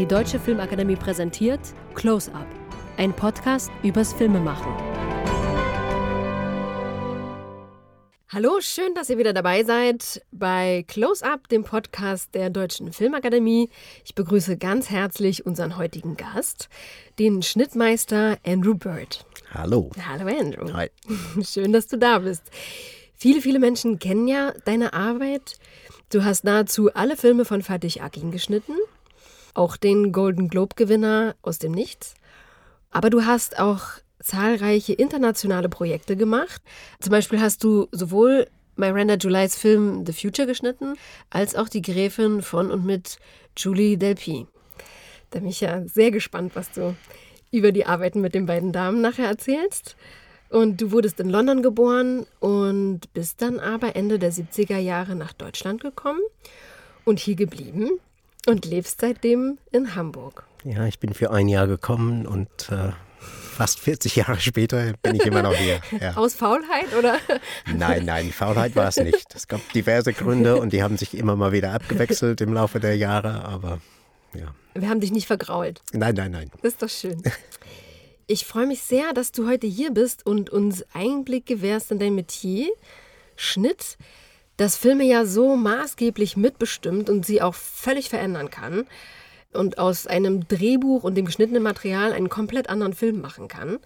Die Deutsche Filmakademie präsentiert Close Up, ein Podcast übers Filmemachen. Hallo, schön, dass ihr wieder dabei seid bei Close Up, dem Podcast der Deutschen Filmakademie. Ich begrüße ganz herzlich unseren heutigen Gast, den Schnittmeister Andrew Bird. Hallo. Hallo Andrew. Hi. Schön, dass du da bist. Viele, viele Menschen kennen ja deine Arbeit. Du hast nahezu alle Filme von Fatih Akin geschnitten, auch den Golden Globe-Gewinner aus dem Nichts. Aber du hast auch zahlreiche internationale Projekte gemacht. Zum Beispiel hast du sowohl Miranda Julys Film The Future geschnitten, als auch Die Gräfin von und mit Julie Delpy. Da bin ich ja sehr gespannt, was du über die Arbeiten mit den beiden Damen nachher erzählst. Und du wurdest in London geboren und bist dann aber Ende der 70er Jahre nach Deutschland gekommen und hier geblieben und lebst seitdem in Hamburg. Ja, ich bin für ein Jahr gekommen und äh, fast 40 Jahre später bin ich immer noch hier. Ja. Aus Faulheit oder? Nein, nein, Faulheit war es nicht. Es gab diverse Gründe und die haben sich immer mal wieder abgewechselt im Laufe der Jahre, aber ja. Wir haben dich nicht vergrault. Nein, nein, nein. Das ist doch schön. Ich freue mich sehr, dass du heute hier bist und uns Einblick gewährst in dein Metier, Schnitt, das Filme ja so maßgeblich mitbestimmt und sie auch völlig verändern kann und aus einem Drehbuch und dem geschnittenen Material einen komplett anderen Film machen kann,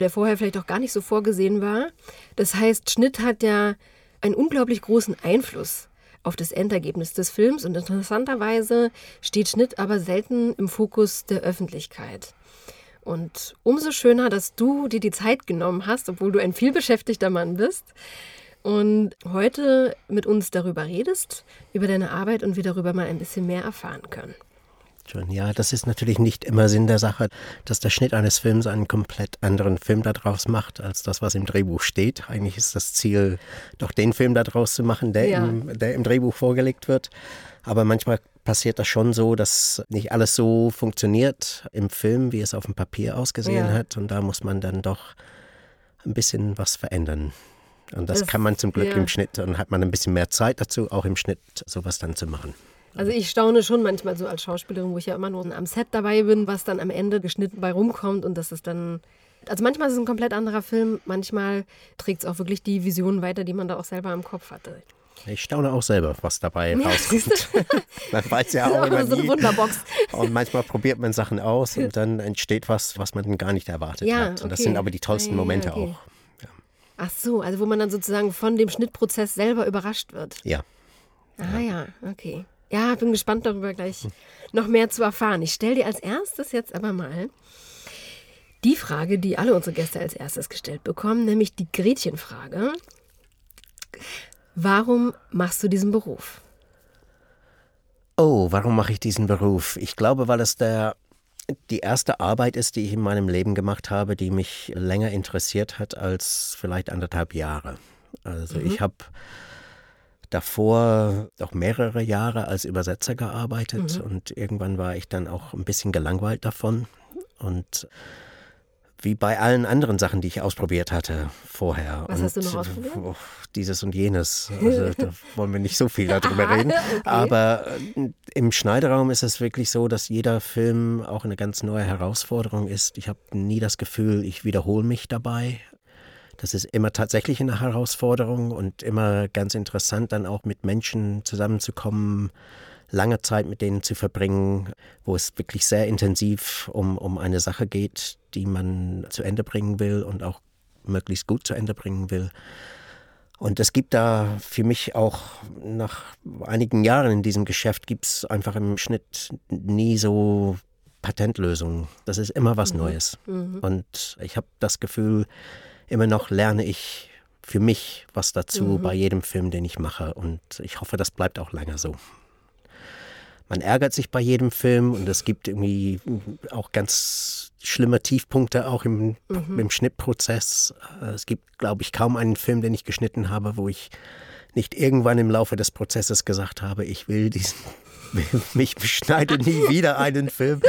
der vorher vielleicht auch gar nicht so vorgesehen war. Das heißt, Schnitt hat ja einen unglaublich großen Einfluss auf das Endergebnis des Films und interessanterweise steht Schnitt aber selten im Fokus der Öffentlichkeit. Und umso schöner, dass du dir die Zeit genommen hast, obwohl du ein vielbeschäftigter Mann bist und heute mit uns darüber redest, über deine Arbeit und wir darüber mal ein bisschen mehr erfahren können. Schön. Ja, das ist natürlich nicht immer Sinn der Sache, dass der Schnitt eines Films einen komplett anderen Film daraus macht, als das, was im Drehbuch steht. Eigentlich ist das Ziel, doch den Film daraus zu machen, der, ja. im, der im Drehbuch vorgelegt wird. Aber manchmal passiert das schon so, dass nicht alles so funktioniert im Film, wie es auf dem Papier ausgesehen ja. hat. Und da muss man dann doch ein bisschen was verändern. Und das, das kann man zum Glück ja. im Schnitt. Dann hat man ein bisschen mehr Zeit dazu, auch im Schnitt sowas dann zu machen. Also ich staune schon manchmal so als Schauspielerin, wo ich ja immer nur am Set dabei bin, was dann am Ende geschnitten bei rumkommt und das ist dann. Also manchmal ist es ein komplett anderer Film, manchmal trägt es auch wirklich die Visionen weiter, die man da auch selber im Kopf hatte. Ich staune auch selber, was dabei ja, rauskommt. man weiß ja auch immer so eine Wunderbox. Und manchmal probiert man Sachen aus und dann entsteht was, was man gar nicht erwartet ja, hat. Und okay. das sind aber die tollsten ja, Momente okay. auch. Ach so, also wo man dann sozusagen von dem Schnittprozess selber überrascht wird. Ja. Ah ja, okay. Ja, bin gespannt darüber gleich noch mehr zu erfahren. Ich stelle dir als erstes jetzt aber mal die Frage, die alle unsere Gäste als erstes gestellt bekommen, nämlich die Gretchenfrage. Warum machst du diesen Beruf? Oh, warum mache ich diesen Beruf? Ich glaube, weil es der, die erste Arbeit ist, die ich in meinem Leben gemacht habe, die mich länger interessiert hat als vielleicht anderthalb Jahre. Also mhm. ich habe davor auch mehrere Jahre als Übersetzer gearbeitet mhm. und irgendwann war ich dann auch ein bisschen gelangweilt davon und wie bei allen anderen Sachen, die ich ausprobiert hatte vorher. Was und, hast du noch ausprobiert? Oh, dieses und jenes. Also, da wollen wir nicht so viel darüber reden. okay. Aber äh, im Schneideraum ist es wirklich so, dass jeder Film auch eine ganz neue Herausforderung ist. Ich habe nie das Gefühl, ich wiederhole mich dabei. Das ist immer tatsächlich eine Herausforderung und immer ganz interessant, dann auch mit Menschen zusammenzukommen, lange Zeit mit denen zu verbringen, wo es wirklich sehr intensiv um, um eine Sache geht, die man zu Ende bringen will und auch möglichst gut zu Ende bringen will. Und es gibt da für mich auch nach einigen Jahren in diesem Geschäft gibt es einfach im Schnitt nie so Patentlösungen. Das ist immer was mhm. Neues. Mhm. Und ich habe das Gefühl, immer noch lerne ich für mich was dazu mhm. bei jedem Film, den ich mache. Und ich hoffe, das bleibt auch lange so. Man ärgert sich bei jedem Film und es gibt irgendwie auch ganz schlimme Tiefpunkte auch im, mhm. im Schnittprozess. Es gibt, glaube ich, kaum einen Film, den ich geschnitten habe, wo ich nicht irgendwann im Laufe des Prozesses gesagt habe, ich will diesen mich beschneide nie wieder einen Film.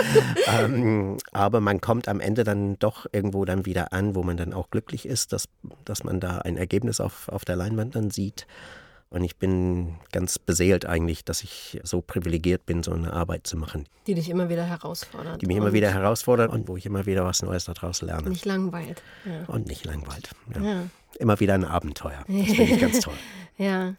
ähm, aber man kommt am Ende dann doch irgendwo dann wieder an, wo man dann auch glücklich ist, dass, dass man da ein Ergebnis auf, auf der Leinwand dann sieht. Und ich bin ganz beseelt eigentlich, dass ich so privilegiert bin, so eine Arbeit zu machen. Die dich immer wieder herausfordert. Die mich immer wieder herausfordert und wo ich immer wieder was Neues daraus lerne. Nicht langweilt. Ja. Und nicht langweilt. Ja. Ja. Immer wieder ein Abenteuer. Das finde ich ganz toll. ja.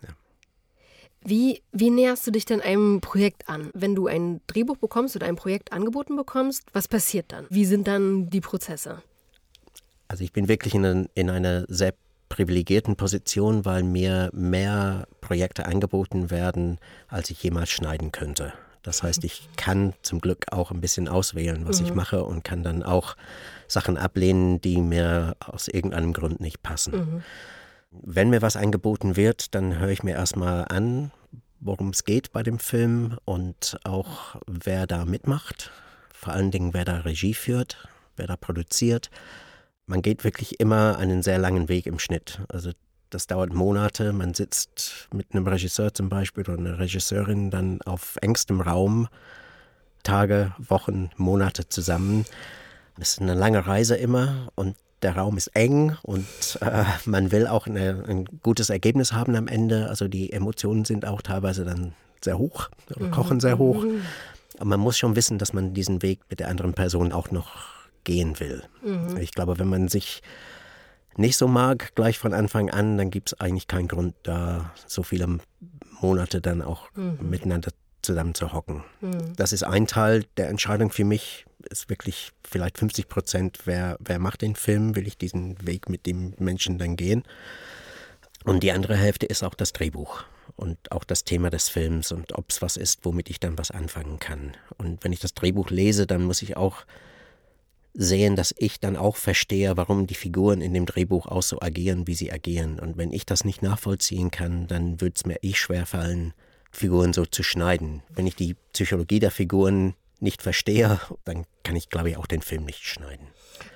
Wie, wie näherst du dich denn einem Projekt an? Wenn du ein Drehbuch bekommst oder ein Projekt angeboten bekommst, was passiert dann? Wie sind dann die Prozesse? Also ich bin wirklich in, in einer sehr privilegierten Position, weil mir mehr Projekte angeboten werden, als ich jemals schneiden könnte. Das heißt, ich kann zum Glück auch ein bisschen auswählen, was mhm. ich mache und kann dann auch Sachen ablehnen, die mir aus irgendeinem Grund nicht passen. Mhm. Wenn mir was angeboten wird, dann höre ich mir erstmal an, worum es geht bei dem Film und auch wer da mitmacht. Vor allen Dingen, wer da Regie führt, wer da produziert man geht wirklich immer einen sehr langen Weg im Schnitt. Also das dauert Monate. Man sitzt mit einem Regisseur zum Beispiel oder einer Regisseurin dann auf engstem Raum Tage, Wochen, Monate zusammen. Es ist eine lange Reise immer und der Raum ist eng und äh, man will auch eine, ein gutes Ergebnis haben am Ende. Also die Emotionen sind auch teilweise dann sehr hoch oder kochen sehr hoch. Mhm. Aber man muss schon wissen, dass man diesen Weg mit der anderen Person auch noch gehen will. Mhm. Ich glaube, wenn man sich nicht so mag, gleich von Anfang an, dann gibt es eigentlich keinen Grund, da so viele Monate dann auch mhm. miteinander zusammen zu hocken. Mhm. Das ist ein Teil der Entscheidung für mich, ist wirklich vielleicht 50 Prozent, wer, wer macht den Film, will ich diesen Weg mit dem Menschen dann gehen. Und die andere Hälfte ist auch das Drehbuch und auch das Thema des Films und ob es was ist, womit ich dann was anfangen kann. Und wenn ich das Drehbuch lese, dann muss ich auch sehen, dass ich dann auch verstehe, warum die Figuren in dem Drehbuch auch so agieren, wie sie agieren. Und wenn ich das nicht nachvollziehen kann, dann wird es mir eh schwer fallen, Figuren so zu schneiden. Wenn ich die Psychologie der Figuren nicht verstehe, dann kann ich, glaube ich, auch den Film nicht schneiden.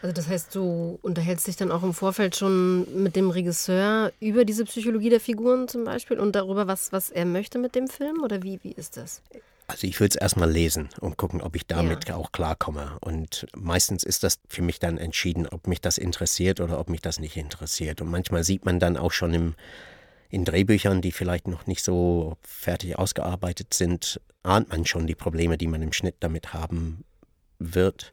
Also das heißt, du unterhältst dich dann auch im Vorfeld schon mit dem Regisseur über diese Psychologie der Figuren zum Beispiel und darüber, was, was er möchte mit dem Film? Oder wie, wie ist das? Also ich würde es erstmal lesen und gucken, ob ich damit ja. auch klarkomme. Und meistens ist das für mich dann entschieden, ob mich das interessiert oder ob mich das nicht interessiert. Und manchmal sieht man dann auch schon im, in Drehbüchern, die vielleicht noch nicht so fertig ausgearbeitet sind, ahnt man schon die Probleme, die man im Schnitt damit haben wird.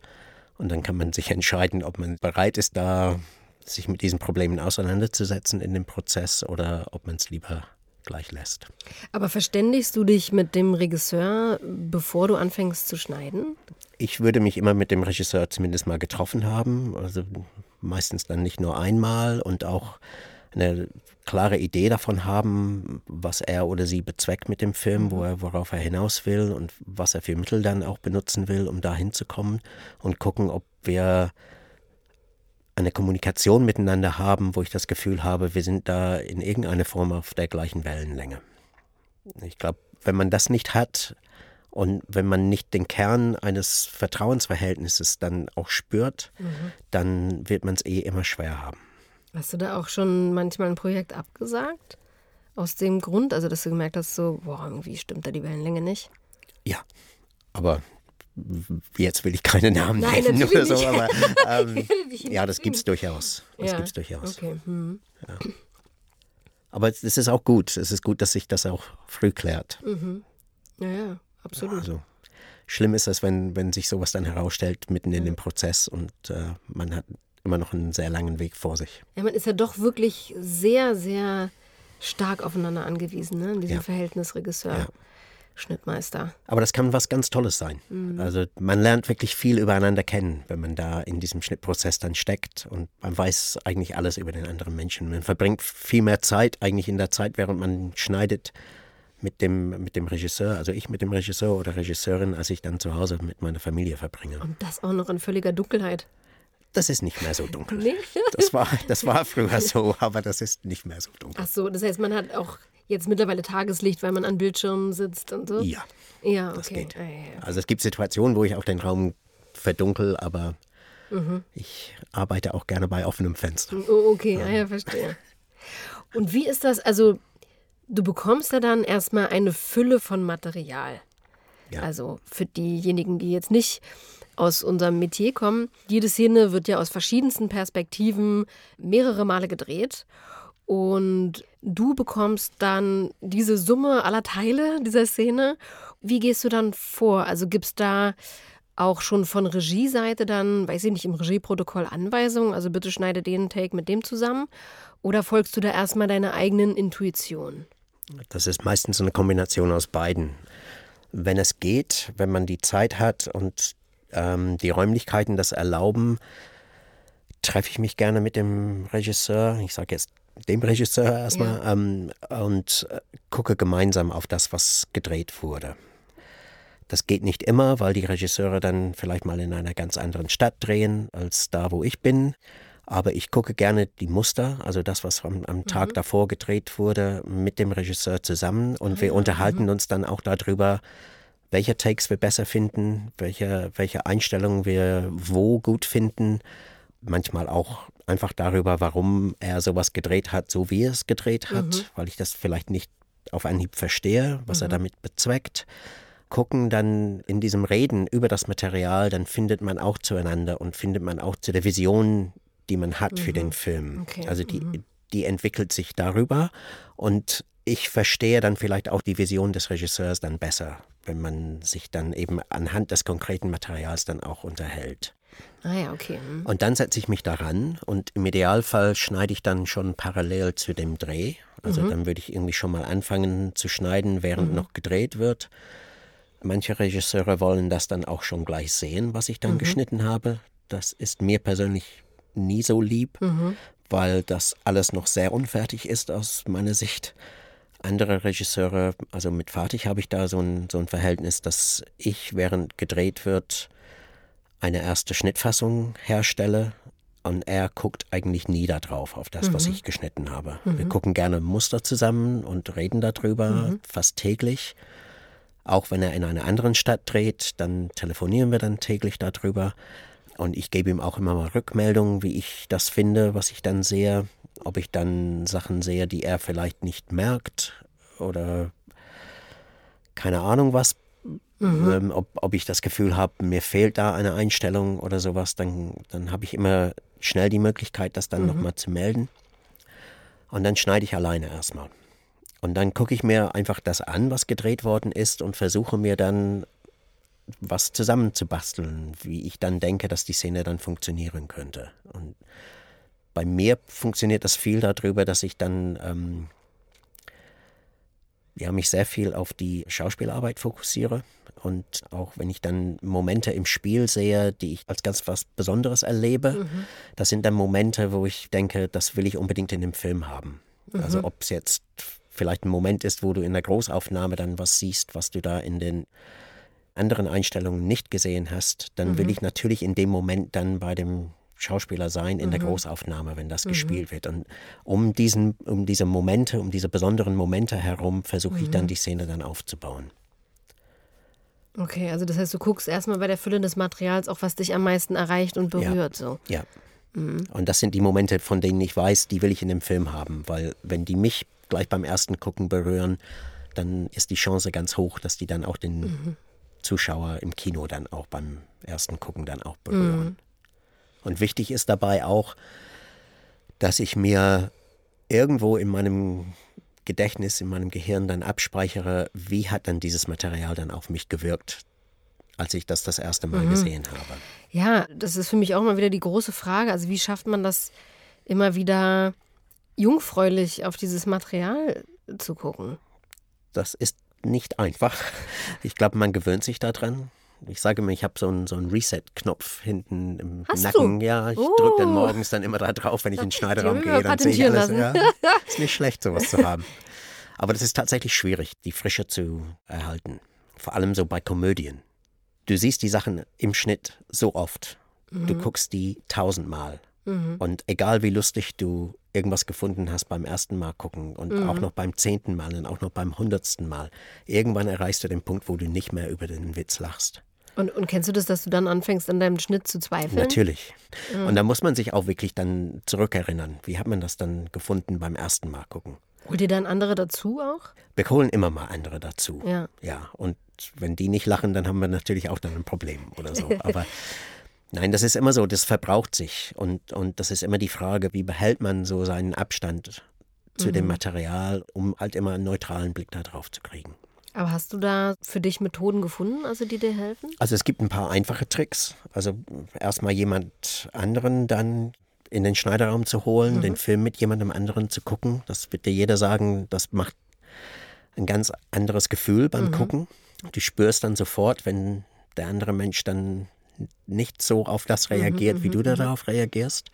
Und dann kann man sich entscheiden, ob man bereit ist, da sich mit diesen Problemen auseinanderzusetzen in dem Prozess oder ob man es lieber gleich lässt. Aber verständigst du dich mit dem Regisseur, bevor du anfängst zu schneiden? Ich würde mich immer mit dem Regisseur zumindest mal getroffen haben, also meistens dann nicht nur einmal und auch eine klare Idee davon haben, was er oder sie bezweckt mit dem Film, wo er, worauf er hinaus will und was er für Mittel dann auch benutzen will, um da hinzukommen und gucken, ob wir eine Kommunikation miteinander haben, wo ich das Gefühl habe, wir sind da in irgendeiner Form auf der gleichen Wellenlänge. Ich glaube, wenn man das nicht hat und wenn man nicht den Kern eines Vertrauensverhältnisses dann auch spürt, mhm. dann wird man es eh immer schwer haben. Hast du da auch schon manchmal ein Projekt abgesagt? Aus dem Grund, also dass du gemerkt hast, so, boah, irgendwie stimmt da die Wellenlänge nicht? Ja, aber jetzt will ich keine Namen Nein, nennen oder so, aber ähm, ja, das gibt es durchaus. Das ja. gibt's durchaus. Okay. Hm. Ja. Aber es ist auch gut. Es ist gut, dass sich das auch früh klärt. Mhm. Ja, ja, absolut. Also, schlimm ist es, wenn, wenn sich sowas dann herausstellt mitten in dem Prozess und äh, man hat immer noch einen sehr langen Weg vor sich. Ja, man ist ja doch wirklich sehr, sehr stark aufeinander angewiesen, ne? in diesem ja. Verhältnis Regisseur. Ja. Schnittmeister. Aber das kann was ganz Tolles sein. Mhm. Also man lernt wirklich viel übereinander kennen, wenn man da in diesem Schnittprozess dann steckt und man weiß eigentlich alles über den anderen Menschen. Man verbringt viel mehr Zeit eigentlich in der Zeit, während man schneidet mit dem, mit dem Regisseur, also ich mit dem Regisseur oder Regisseurin, als ich dann zu Hause mit meiner Familie verbringe. Und das auch noch in völliger Dunkelheit. Das ist nicht mehr so dunkel. Nee? Das, war, das war früher so, aber das ist nicht mehr so dunkel. Ach so, das heißt, man hat auch jetzt mittlerweile Tageslicht, weil man an Bildschirmen sitzt und so? Ja. Ja, okay. Das geht. Ah, ja, Also es gibt Situationen, wo ich auch den Raum verdunkel, aber mhm. ich arbeite auch gerne bei offenem Fenster. Oh, okay, ja. Ah, ja, verstehe. Und wie ist das? Also, du bekommst ja dann erstmal eine Fülle von Material. Ja. Also für diejenigen, die jetzt nicht aus unserem Metier kommen, jede Szene wird ja aus verschiedensten Perspektiven mehrere Male gedreht. Und du bekommst dann diese Summe aller Teile dieser Szene. Wie gehst du dann vor? Also gibt es da auch schon von Regieseite dann, weiß ich nicht, im Regieprotokoll Anweisungen, also bitte schneide den Take mit dem zusammen? Oder folgst du da erstmal deiner eigenen Intuition? Das ist meistens eine Kombination aus beiden. Wenn es geht, wenn man die Zeit hat und ähm, die Räumlichkeiten das erlauben, treffe ich mich gerne mit dem Regisseur, ich sage jetzt dem Regisseur erstmal, ja. ähm, und äh, gucke gemeinsam auf das, was gedreht wurde. Das geht nicht immer, weil die Regisseure dann vielleicht mal in einer ganz anderen Stadt drehen als da, wo ich bin. Aber ich gucke gerne die Muster, also das, was am, am Tag mhm. davor gedreht wurde, mit dem Regisseur zusammen. Und ah, wir unterhalten mhm. uns dann auch darüber, welche Takes wir besser finden, welche, welche Einstellungen wir wo gut finden. Manchmal auch einfach darüber, warum er sowas gedreht hat, so wie er es gedreht hat, mhm. weil ich das vielleicht nicht auf Anhieb verstehe, was er mhm. damit bezweckt gucken dann in diesem Reden über das Material, dann findet man auch zueinander und findet man auch zu der Vision, die man hat mhm. für den mhm. Film. Okay. Also die, mhm. die entwickelt sich darüber und ich verstehe dann vielleicht auch die Vision des Regisseurs dann besser, wenn man sich dann eben anhand des konkreten Materials dann auch unterhält. Ah ja, okay. Mhm. Und dann setze ich mich daran und im Idealfall schneide ich dann schon parallel zu dem Dreh. Also mhm. dann würde ich irgendwie schon mal anfangen zu schneiden, während mhm. noch gedreht wird. Manche Regisseure wollen das dann auch schon gleich sehen, was ich dann mhm. geschnitten habe. Das ist mir persönlich nie so lieb, mhm. weil das alles noch sehr unfertig ist aus meiner Sicht. Andere Regisseure, also mit Fatih habe ich da so ein, so ein Verhältnis, dass ich, während gedreht wird, eine erste Schnittfassung herstelle und er guckt eigentlich nie darauf, auf das, mhm. was ich geschnitten habe. Mhm. Wir gucken gerne Muster zusammen und reden darüber, mhm. fast täglich. Auch wenn er in einer anderen Stadt dreht, dann telefonieren wir dann täglich darüber. Und ich gebe ihm auch immer mal Rückmeldungen, wie ich das finde, was ich dann sehe. Ob ich dann Sachen sehe, die er vielleicht nicht merkt oder keine Ahnung was. Mhm. Ähm, ob, ob ich das Gefühl habe, mir fehlt da eine Einstellung oder sowas, dann, dann habe ich immer schnell die Möglichkeit, das dann mhm. nochmal zu melden. Und dann schneide ich alleine erstmal. Und dann gucke ich mir einfach das an, was gedreht worden ist und versuche mir dann was zusammenzubasteln, wie ich dann denke, dass die Szene dann funktionieren könnte. Und bei mir funktioniert das viel darüber, dass ich dann ähm, ja, mich sehr viel auf die Schauspielarbeit fokussiere. Und auch wenn ich dann Momente im Spiel sehe, die ich als ganz was Besonderes erlebe, mhm. das sind dann Momente, wo ich denke, das will ich unbedingt in dem Film haben. Also mhm. Also ob es jetzt vielleicht ein Moment ist, wo du in der Großaufnahme dann was siehst, was du da in den anderen Einstellungen nicht gesehen hast, dann mhm. will ich natürlich in dem Moment dann bei dem Schauspieler sein in mhm. der Großaufnahme, wenn das mhm. gespielt wird. Und um diesen, um diese Momente, um diese besonderen Momente herum, versuche ich dann mhm. die Szene dann aufzubauen. Okay, also das heißt, du guckst erstmal bei der Fülle des Materials auch, was dich am meisten erreicht und berührt. Ja. So. ja. Mhm. Und das sind die Momente, von denen ich weiß, die will ich in dem Film haben, weil wenn die mich gleich beim ersten Gucken berühren, dann ist die Chance ganz hoch, dass die dann auch den mhm. Zuschauer im Kino dann auch beim ersten Gucken dann auch berühren. Und wichtig ist dabei auch, dass ich mir irgendwo in meinem Gedächtnis, in meinem Gehirn dann abspeichere, wie hat dann dieses Material dann auf mich gewirkt, als ich das das erste Mal mhm. gesehen habe. Ja, das ist für mich auch mal wieder die große Frage. Also wie schafft man das immer wieder jungfräulich auf dieses Material zu gucken? Das ist nicht einfach. Ich glaube, man gewöhnt sich daran. Ich sage mir, ich habe so einen, so einen Reset-Knopf hinten im Hast Nacken. Du? Ja, ich oh. drücke dann morgens dann immer da drauf, wenn ich in den Schneiderraum gehe. Dann sehe ich alles. Ja, ist nicht schlecht, sowas zu haben. Aber das ist tatsächlich schwierig, die Frische zu erhalten. Vor allem so bei Komödien. Du siehst die Sachen im Schnitt so oft. Mhm. Du guckst die tausendmal. Mhm. Und egal wie lustig du irgendwas gefunden hast beim ersten Mal gucken und mhm. auch noch beim zehnten Mal und auch noch beim hundertsten Mal, irgendwann erreichst du den Punkt, wo du nicht mehr über den Witz lachst. Und, und kennst du das, dass du dann anfängst, an deinem Schnitt zu zweifeln? Natürlich. Mhm. Und da muss man sich auch wirklich dann zurückerinnern. Wie hat man das dann gefunden beim ersten Mal gucken? Holt ihr dann andere dazu auch? Wir holen immer mal andere dazu. Ja. Ja. Und wenn die nicht lachen, dann haben wir natürlich auch dann ein Problem oder so. Aber Nein, das ist immer so, das verbraucht sich. Und, und das ist immer die Frage, wie behält man so seinen Abstand zu mhm. dem Material, um halt immer einen neutralen Blick darauf zu kriegen. Aber hast du da für dich Methoden gefunden, also die dir helfen? Also es gibt ein paar einfache Tricks. Also erstmal jemand anderen dann in den Schneiderraum zu holen, mhm. den Film mit jemandem anderen zu gucken. Das wird dir jeder sagen, das macht ein ganz anderes Gefühl beim mhm. Gucken. Du spürst dann sofort, wenn der andere Mensch dann nicht so auf das mhm, reagiert, mhm, wie du mhm. darauf reagierst.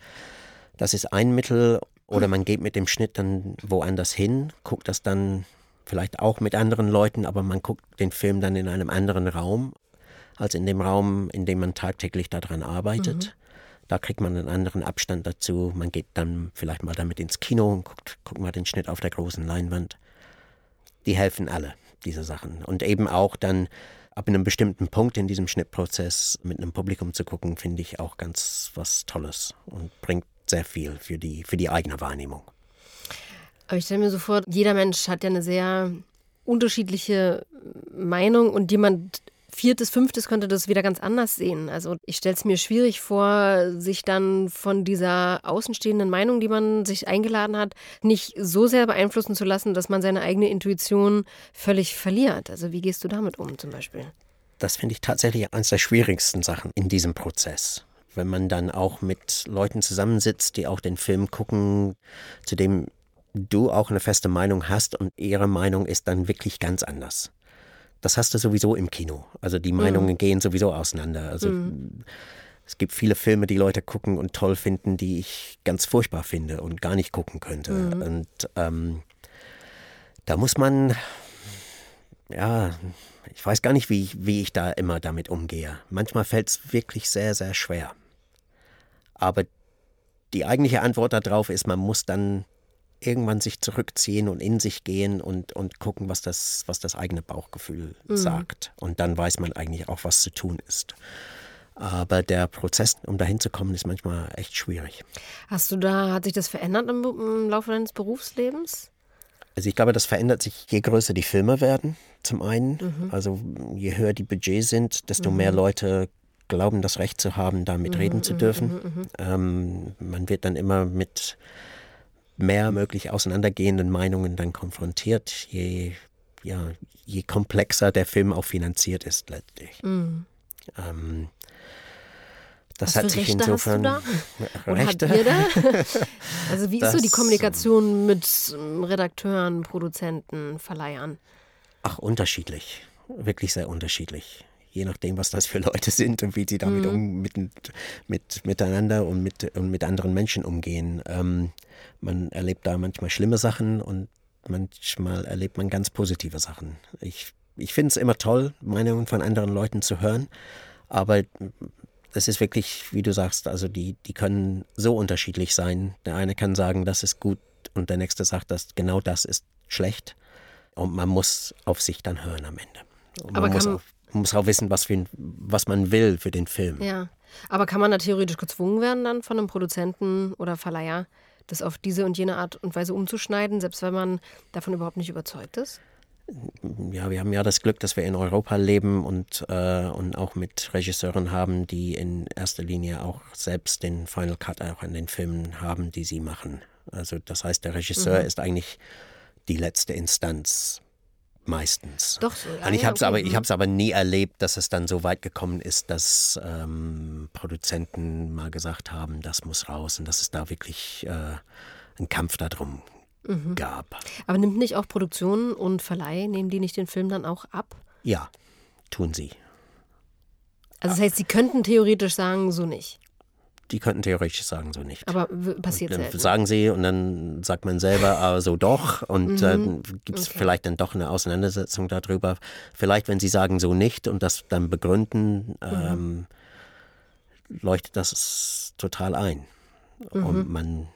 Das ist ein Mittel. Oder man geht mit dem Schnitt dann woanders hin, guckt das dann vielleicht auch mit anderen Leuten, aber man guckt den Film dann in einem anderen Raum als in dem Raum, in dem man tagtäglich daran arbeitet. Mhm. Da kriegt man einen anderen Abstand dazu. Man geht dann vielleicht mal damit ins Kino und guckt, guckt mal den Schnitt auf der großen Leinwand. Die helfen alle, diese Sachen. Und eben auch dann ab einem bestimmten Punkt in diesem Schnittprozess mit einem Publikum zu gucken, finde ich auch ganz was Tolles und bringt sehr viel für die, für die eigene Wahrnehmung. Aber ich stelle mir so vor, jeder Mensch hat ja eine sehr unterschiedliche Meinung und jemand viertes, fünftes könnte das wieder ganz anders sehen. Also ich stelle es mir schwierig vor, sich dann von dieser außenstehenden Meinung, die man sich eingeladen hat, nicht so sehr beeinflussen zu lassen, dass man seine eigene Intuition völlig verliert. Also wie gehst du damit um zum Beispiel? Das finde ich tatsächlich eines der schwierigsten Sachen in diesem Prozess wenn man dann auch mit Leuten zusammensitzt, die auch den Film gucken, zu dem du auch eine feste Meinung hast und ihre Meinung ist dann wirklich ganz anders das hast du sowieso im Kino. Also die Meinungen mhm. gehen sowieso auseinander. Also mhm. es gibt viele Filme, die Leute gucken und toll finden, die ich ganz furchtbar finde und gar nicht gucken könnte. Mhm. Und ähm, da muss man, ja, ich weiß gar nicht, wie ich, wie ich da immer damit umgehe. Manchmal fällt es wirklich sehr, sehr schwer. Aber die eigentliche Antwort darauf ist, man muss dann irgendwann sich zurückziehen und in sich gehen und, und gucken, was das, was das eigene Bauchgefühl mhm. sagt. Und dann weiß man eigentlich auch, was zu tun ist. Aber der Prozess, um dahin zu kommen, ist manchmal echt schwierig. Hast du da, hat sich das verändert im, im Laufe deines Berufslebens? Also ich glaube, das verändert sich, je größer die Filme werden, zum einen. Mhm. Also je höher die Budgets sind, desto mhm. mehr Leute glauben, das Recht zu haben, damit mhm, reden zu mhm, dürfen. Mhm, mhm. Ähm, man wird dann immer mit mehr möglich auseinandergehenden Meinungen dann konfrontiert, je, ja, je komplexer der Film auch finanziert ist letztlich. Mhm. Ähm, das Was hat sich Rechte insofern hast du da? Rechte. Habt ihr da? Also wie ist das, so die Kommunikation mit Redakteuren, Produzenten, Verleihern? Ach, unterschiedlich. Wirklich sehr unterschiedlich je nachdem, was das für Leute sind und wie sie damit mhm. um, mit, mit, miteinander und mit, und mit anderen Menschen umgehen. Ähm, man erlebt da manchmal schlimme Sachen und manchmal erlebt man ganz positive Sachen. Ich, ich finde es immer toll, Meinungen von anderen Leuten zu hören, aber das ist wirklich, wie du sagst, also die, die können so unterschiedlich sein. Der eine kann sagen, das ist gut und der nächste sagt, dass genau das ist schlecht. Und man muss auf sich dann hören am Ende. Und aber man muss, auch, man muss auch wissen, was, für, was man will für den Film. Ja, aber kann man da theoretisch gezwungen werden dann von einem Produzenten oder Verleiher, das auf diese und jene Art und Weise umzuschneiden, selbst wenn man davon überhaupt nicht überzeugt ist? Ja, wir haben ja das Glück, dass wir in Europa leben und, äh, und auch mit Regisseuren haben, die in erster Linie auch selbst den Final Cut auch an den Filmen haben, die sie machen. Also das heißt, der Regisseur mhm. ist eigentlich die letzte Instanz meistens. Doch so. Ja, ich habe es aber, ich habe aber nie erlebt, dass es dann so weit gekommen ist, dass ähm, Produzenten mal gesagt haben, das muss raus und dass es da wirklich äh, einen Kampf darum mhm. gab. Aber nimmt nicht auch Produktion und Verleih, nehmen die nicht den Film dann auch ab? Ja, tun sie. Also das heißt, sie könnten theoretisch sagen, so nicht die könnten theoretisch sagen, so nicht. Aber passiert dann selten. Sagen sie und dann sagt man selber, aber so doch. Und mhm. dann gibt es okay. vielleicht dann doch eine Auseinandersetzung darüber. Vielleicht, wenn sie sagen, so nicht und das dann begründen, mhm. ähm, leuchtet das total ein. Mhm. Und man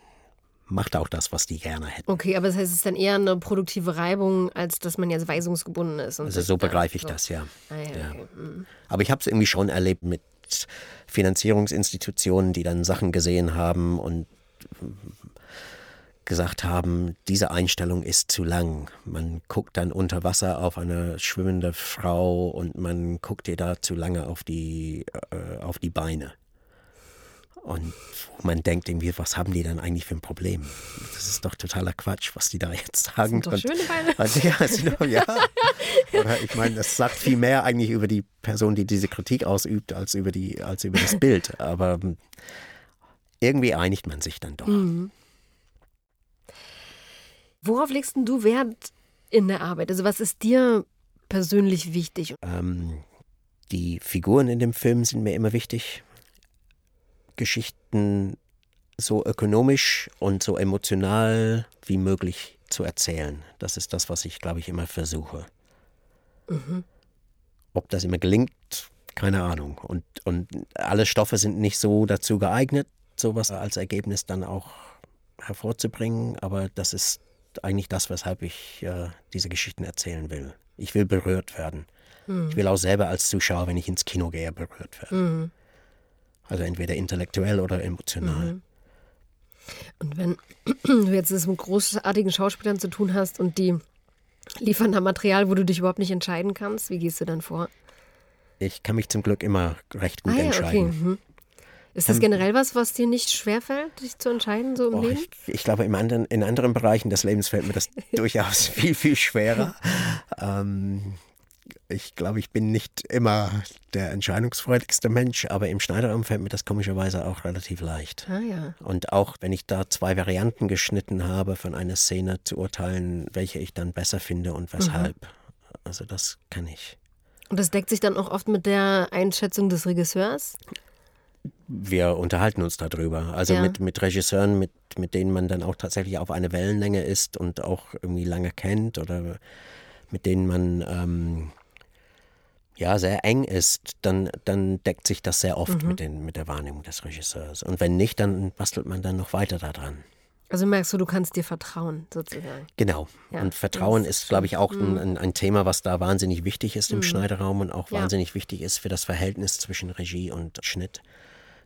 macht auch das, was die gerne hätten. Okay, aber das heißt, es ist dann eher eine produktive Reibung, als dass man jetzt weisungsgebunden ist. also so begreife ich so. das, ja. Ah, ja, ja. Okay. Mhm. Aber ich habe es irgendwie schon erlebt mit Finanzierungsinstitutionen, die dann Sachen gesehen haben und gesagt haben, diese Einstellung ist zu lang. Man guckt dann unter Wasser auf eine schwimmende Frau und man guckt ihr da zu lange auf die, äh, auf die Beine. Und man denkt irgendwie, was haben die dann eigentlich für ein Problem? Das ist doch totaler Quatsch, was die da jetzt sagen. Das sind doch schöne Beine. Also, ja, also, ja. Oder ich meine, das sagt viel mehr eigentlich über die Person, die diese Kritik ausübt, als über, die, als über das Bild. Aber hm, irgendwie einigt man sich dann doch. Mhm. Worauf legst du Wert in der Arbeit? Also was ist dir persönlich wichtig? Ähm, die Figuren in dem Film sind mir immer wichtig. Geschichten so ökonomisch und so emotional wie möglich zu erzählen. Das ist das, was ich, glaube ich, immer versuche. Mhm. Ob das immer gelingt, keine Ahnung. Und, und alle Stoffe sind nicht so dazu geeignet, sowas als Ergebnis dann auch hervorzubringen. Aber das ist eigentlich das, weshalb ich äh, diese Geschichten erzählen will. Ich will berührt werden. Mhm. Ich will auch selber als Zuschauer, wenn ich ins Kino gehe, berührt werden. Mhm. Also entweder intellektuell oder emotional. Mhm. Und wenn du jetzt es mit großartigen Schauspielern zu tun hast und die liefern da Material, wo du dich überhaupt nicht entscheiden kannst, wie gehst du dann vor? Ich kann mich zum Glück immer recht gut ah, ja, entscheiden. Okay. Mhm. Ist das ähm, generell was, was dir nicht schwerfällt, dich zu entscheiden, so im oh, Leben? Ich, ich glaube, anderen, in anderen Bereichen des Lebens fällt mir das durchaus viel, viel schwerer. ähm, ich glaube, ich bin nicht immer der entscheidungsfreudigste Mensch, aber im Schneiderraum fällt mir das komischerweise auch relativ leicht. Ah, ja. Und auch wenn ich da zwei Varianten geschnitten habe, von einer Szene zu urteilen, welche ich dann besser finde und weshalb. Mhm. Also das kann ich. Und das deckt sich dann auch oft mit der Einschätzung des Regisseurs? wir unterhalten uns darüber. Also ja. mit, mit Regisseuren, mit, mit denen man dann auch tatsächlich auf eine Wellenlänge ist und auch irgendwie lange kennt oder mit denen man ähm, ja sehr eng ist, dann, dann deckt sich das sehr oft mhm. mit, den, mit der Wahrnehmung des Regisseurs. Und wenn nicht, dann bastelt man dann noch weiter daran. Also merkst du, du kannst dir vertrauen, sozusagen. Genau. Ja, und Vertrauen ist, glaube ich, auch ein, mhm. ein, Thema, was da wahnsinnig wichtig ist im mhm. Schneiderraum und auch ja. wahnsinnig wichtig ist für das Verhältnis zwischen Regie und Schnitt.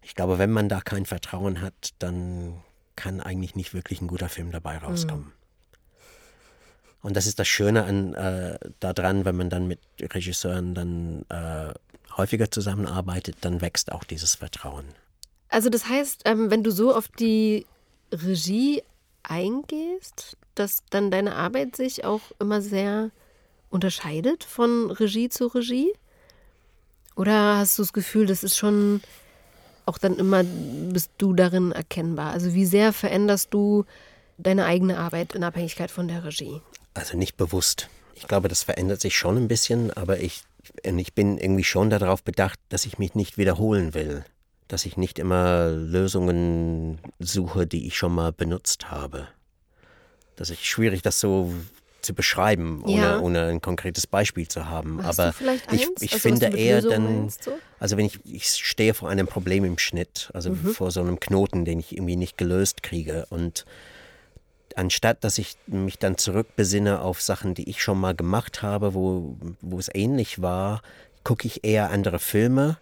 Ich glaube, wenn man da kein Vertrauen hat, dann kann eigentlich nicht wirklich ein guter Film dabei rauskommen. Und das ist das Schöne an äh, daran, wenn man dann mit Regisseuren dann äh, häufiger zusammenarbeitet, dann wächst auch dieses Vertrauen. Also das heißt, ähm, wenn du so auf die Regie eingehst, dass dann deine Arbeit sich auch immer sehr unterscheidet von Regie zu Regie? Oder hast du das Gefühl, das ist schon auch dann immer bist du darin erkennbar? Also wie sehr veränderst du deine eigene Arbeit in Abhängigkeit von der Regie? Also nicht bewusst. Ich glaube, das verändert sich schon ein bisschen, aber ich, ich bin irgendwie schon darauf bedacht, dass ich mich nicht wiederholen will. Dass ich nicht immer Lösungen suche, die ich schon mal benutzt habe. Das ist schwierig, das so zu beschreiben, ohne, ja. ohne ein konkretes Beispiel zu haben. Hast Aber ich, ich also, finde eher dann, so? also wenn ich, ich stehe vor einem Problem im Schnitt, also mhm. vor so einem Knoten, den ich irgendwie nicht gelöst kriege und anstatt dass ich mich dann zurückbesinne auf Sachen, die ich schon mal gemacht habe, wo, wo es ähnlich war, gucke ich eher andere Filme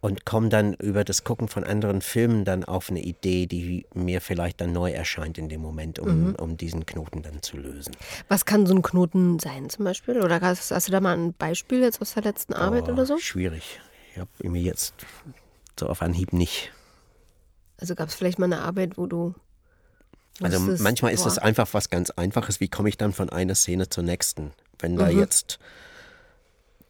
und komme dann über das Gucken von anderen Filmen dann auf eine Idee, die mir vielleicht dann neu erscheint in dem Moment, um, mhm. um diesen Knoten dann zu lösen. Was kann so ein Knoten sein zum Beispiel? Oder hast, hast du da mal ein Beispiel jetzt aus der letzten Arbeit oh, oder so? Schwierig. Ich habe mir jetzt so auf Anhieb nicht. Also gab es vielleicht mal eine Arbeit, wo du also manchmal ist es einfach was ganz Einfaches. Wie komme ich dann von einer Szene zur nächsten? Wenn da mhm. jetzt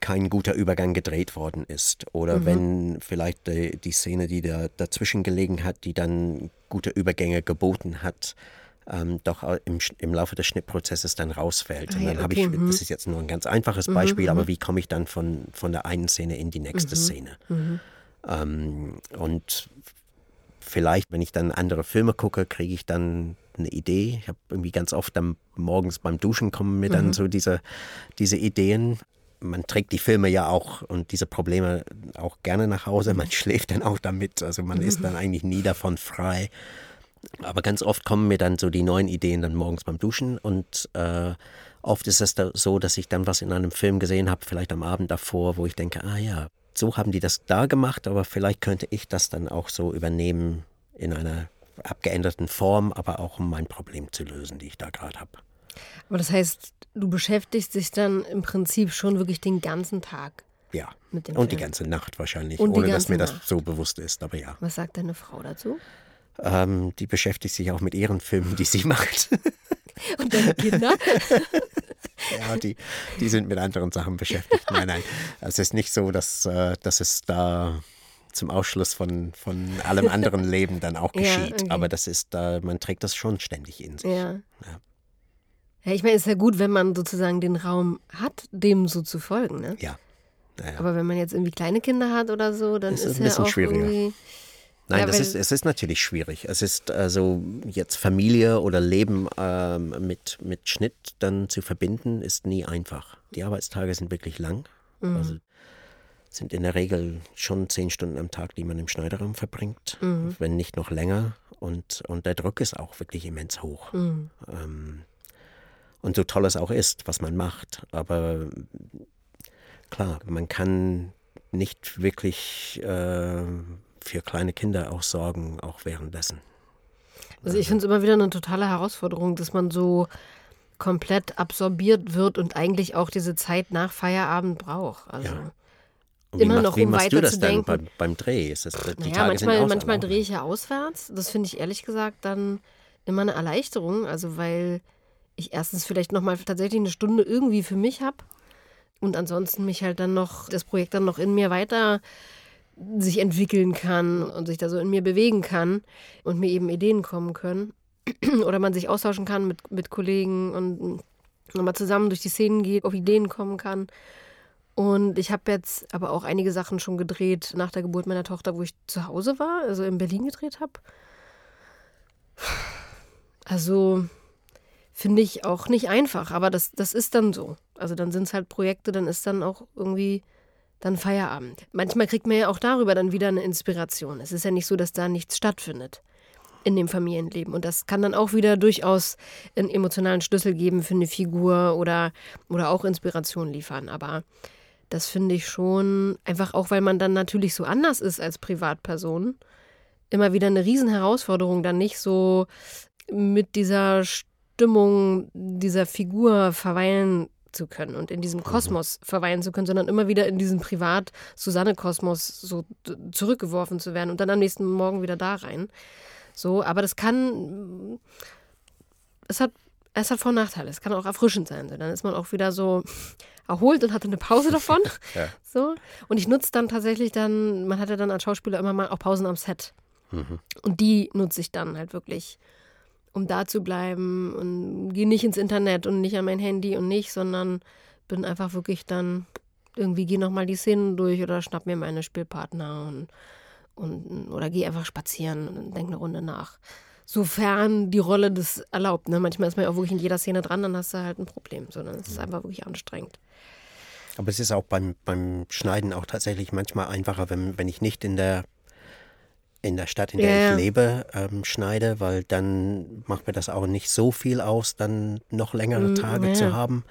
kein guter Übergang gedreht worden ist. Oder mhm. wenn vielleicht die, die, Szene, die da dazwischen gelegen hat, die dann gute Übergänge geboten hat, ähm, doch im, im Laufe des Schnittprozesses dann rausfällt. Ah, und dann okay. habe ich, mhm. das ist jetzt nur ein ganz einfaches mhm, Beispiel, aber mhm. wie komme ich dann von, von der einen Szene in die nächste mhm. Szene? Ähm, und vielleicht, wenn ich dann andere Filme gucke, kriege ich dann eine Idee. Ich habe irgendwie ganz oft dann morgens beim Duschen kommen mir dann so diese, diese Ideen man trägt die Filme ja auch und diese Probleme auch gerne nach Hause. Man schläft dann auch damit. Also man ist dann eigentlich nie davon frei. Aber ganz oft kommen mir dann so die neuen Ideen dann morgens beim Duschen und äh, oft ist es da so, dass ich dann was in einem Film gesehen habe, vielleicht am Abend davor, wo ich denke, ah ja, so haben die das da gemacht, aber vielleicht könnte ich das dann auch so übernehmen in einer abgeänderten Form, aber auch um mein Problem zu lösen, die ich da gerade habe. Aber das heißt, du beschäftigst dich dann im Prinzip schon wirklich den ganzen Tag Ja. Mit dem Und die Film. ganze Nacht wahrscheinlich, Und die ohne dass mir das Nacht. so bewusst ist. Aber ja. Was sagt deine Frau dazu? Ähm, die beschäftigt sich auch mit ihren Filmen, die sie macht. Und deine Kinder? ja, die, die sind mit anderen Sachen beschäftigt. Nein, nein. Es ist nicht so, dass, äh, dass es da zum Ausschluss von, von allem anderen Leben dann auch Ja, geschieht. okay. Aber das ist, äh, man trägt das schon ständig in sich. ja. Ja, ich meine, es ist ja gut, wenn man sozusagen den Raum hat, dem so zu folgen. Ne? Ja. Naja. Aber wenn man jetzt irgendwie kleine Kinder hat oder so, dann Ist ist, ein ja bisschen auch schwieriger. irgendwie. Nein, Ja, das ist, es ist natürlich schwierig. Es ist also jetzt Familie oder Leben ähm, mit, mit Schnitt dann zu verbinden, ist nie einfach. Die Arbeitstage sind wirklich lang. Mhm. Also sind in der Regel schon zehn Stunden am Tag, die man im Schneiderraum verbringt, Mhm. wenn nicht noch länger. Und, und der Druck ist auch wirklich immens hoch. Mhm. Ähm, und so toll es auch ist, was man macht. Aber klar, man kann nicht wirklich äh, für kleine Kinder auch sorgen, auch währenddessen. Also ich finde es immer wieder eine totale Herausforderung, dass man so komplett absorbiert wird und eigentlich auch diese Zeit nach Feierabend braucht. Also, Ja. Immer noch, um das dann weiterzudenken. beim, beim Dreh? Ist das, die naja, Tage manchmal, manchmal drehe ich ja auswärts. Das finde ich ehrlich gesagt dann immer eine Erleichterung. Also weil ich erstens vielleicht nochmal tatsächlich eine Stunde irgendwie für mich habe und ansonsten mich halt dann noch, das Projekt dann noch in mir weiter sich entwickeln kann und sich da so in mir bewegen kann und mir eben Ideen kommen können. Oder man sich austauschen kann mit, mit Kollegen und nochmal zusammen durch die Szenen geht, auf Ideen kommen kann. Und ich habe jetzt aber auch einige Sachen schon gedreht nach der Geburt meiner Tochter, wo ich zu Hause war, also in Berlin gedreht habe. Also finde ich auch nicht einfach, aber das, das ist dann so. Also dann sind es halt Projekte, dann ist dann auch irgendwie dann Feierabend. Manchmal kriegt man ja auch darüber dann wieder eine Inspiration. Es ist ja nicht so, dass da nichts stattfindet in dem Familienleben. Und das kann dann auch wieder durchaus einen emotionalen Schlüssel geben für eine Figur oder, oder auch Inspiration liefern. Aber das finde ich schon einfach auch, weil man dann natürlich so anders ist als Privatperson, immer wieder eine Riesenherausforderung, dann nicht so mit dieser Stimmung dieser Figur verweilen zu können und in diesem Kosmos verweilen zu können, sondern immer wieder in diesen Privat-Susanne-Kosmos so zurückgeworfen zu werden und dann am nächsten Morgen wieder da rein. So, aber das kann, es hat, es hat Vor- und Nachteile. Es kann auch erfrischend sein. So. Dann ist man auch wieder so erholt und hatte eine Pause davon. Ja. So. Und ich nutze dann tatsächlich dann, man hat ja dann als Schauspieler immer mal auch Pausen am Set. Und die nutze ich dann halt wirklich, um da zu bleiben und gehe nicht ins Internet und nicht an mein Handy und nicht, sondern bin einfach wirklich dann irgendwie gehe nochmal die Szenen durch oder schnapp mir meine Spielpartner und, und oder gehe einfach spazieren und denke eine Runde nach. Sofern die Rolle das erlaubt. Ne? Manchmal ist man ja auch wirklich in jeder Szene dran, dann hast du halt ein Problem, sondern es ist einfach wirklich anstrengend. Aber es ist auch beim, beim Schneiden auch tatsächlich manchmal einfacher, wenn, wenn ich nicht in der, in der Stadt, in der ja. ich lebe, ähm, schneide, weil dann macht mir das auch nicht so viel aus, dann noch längere Tage Mm, zu haben.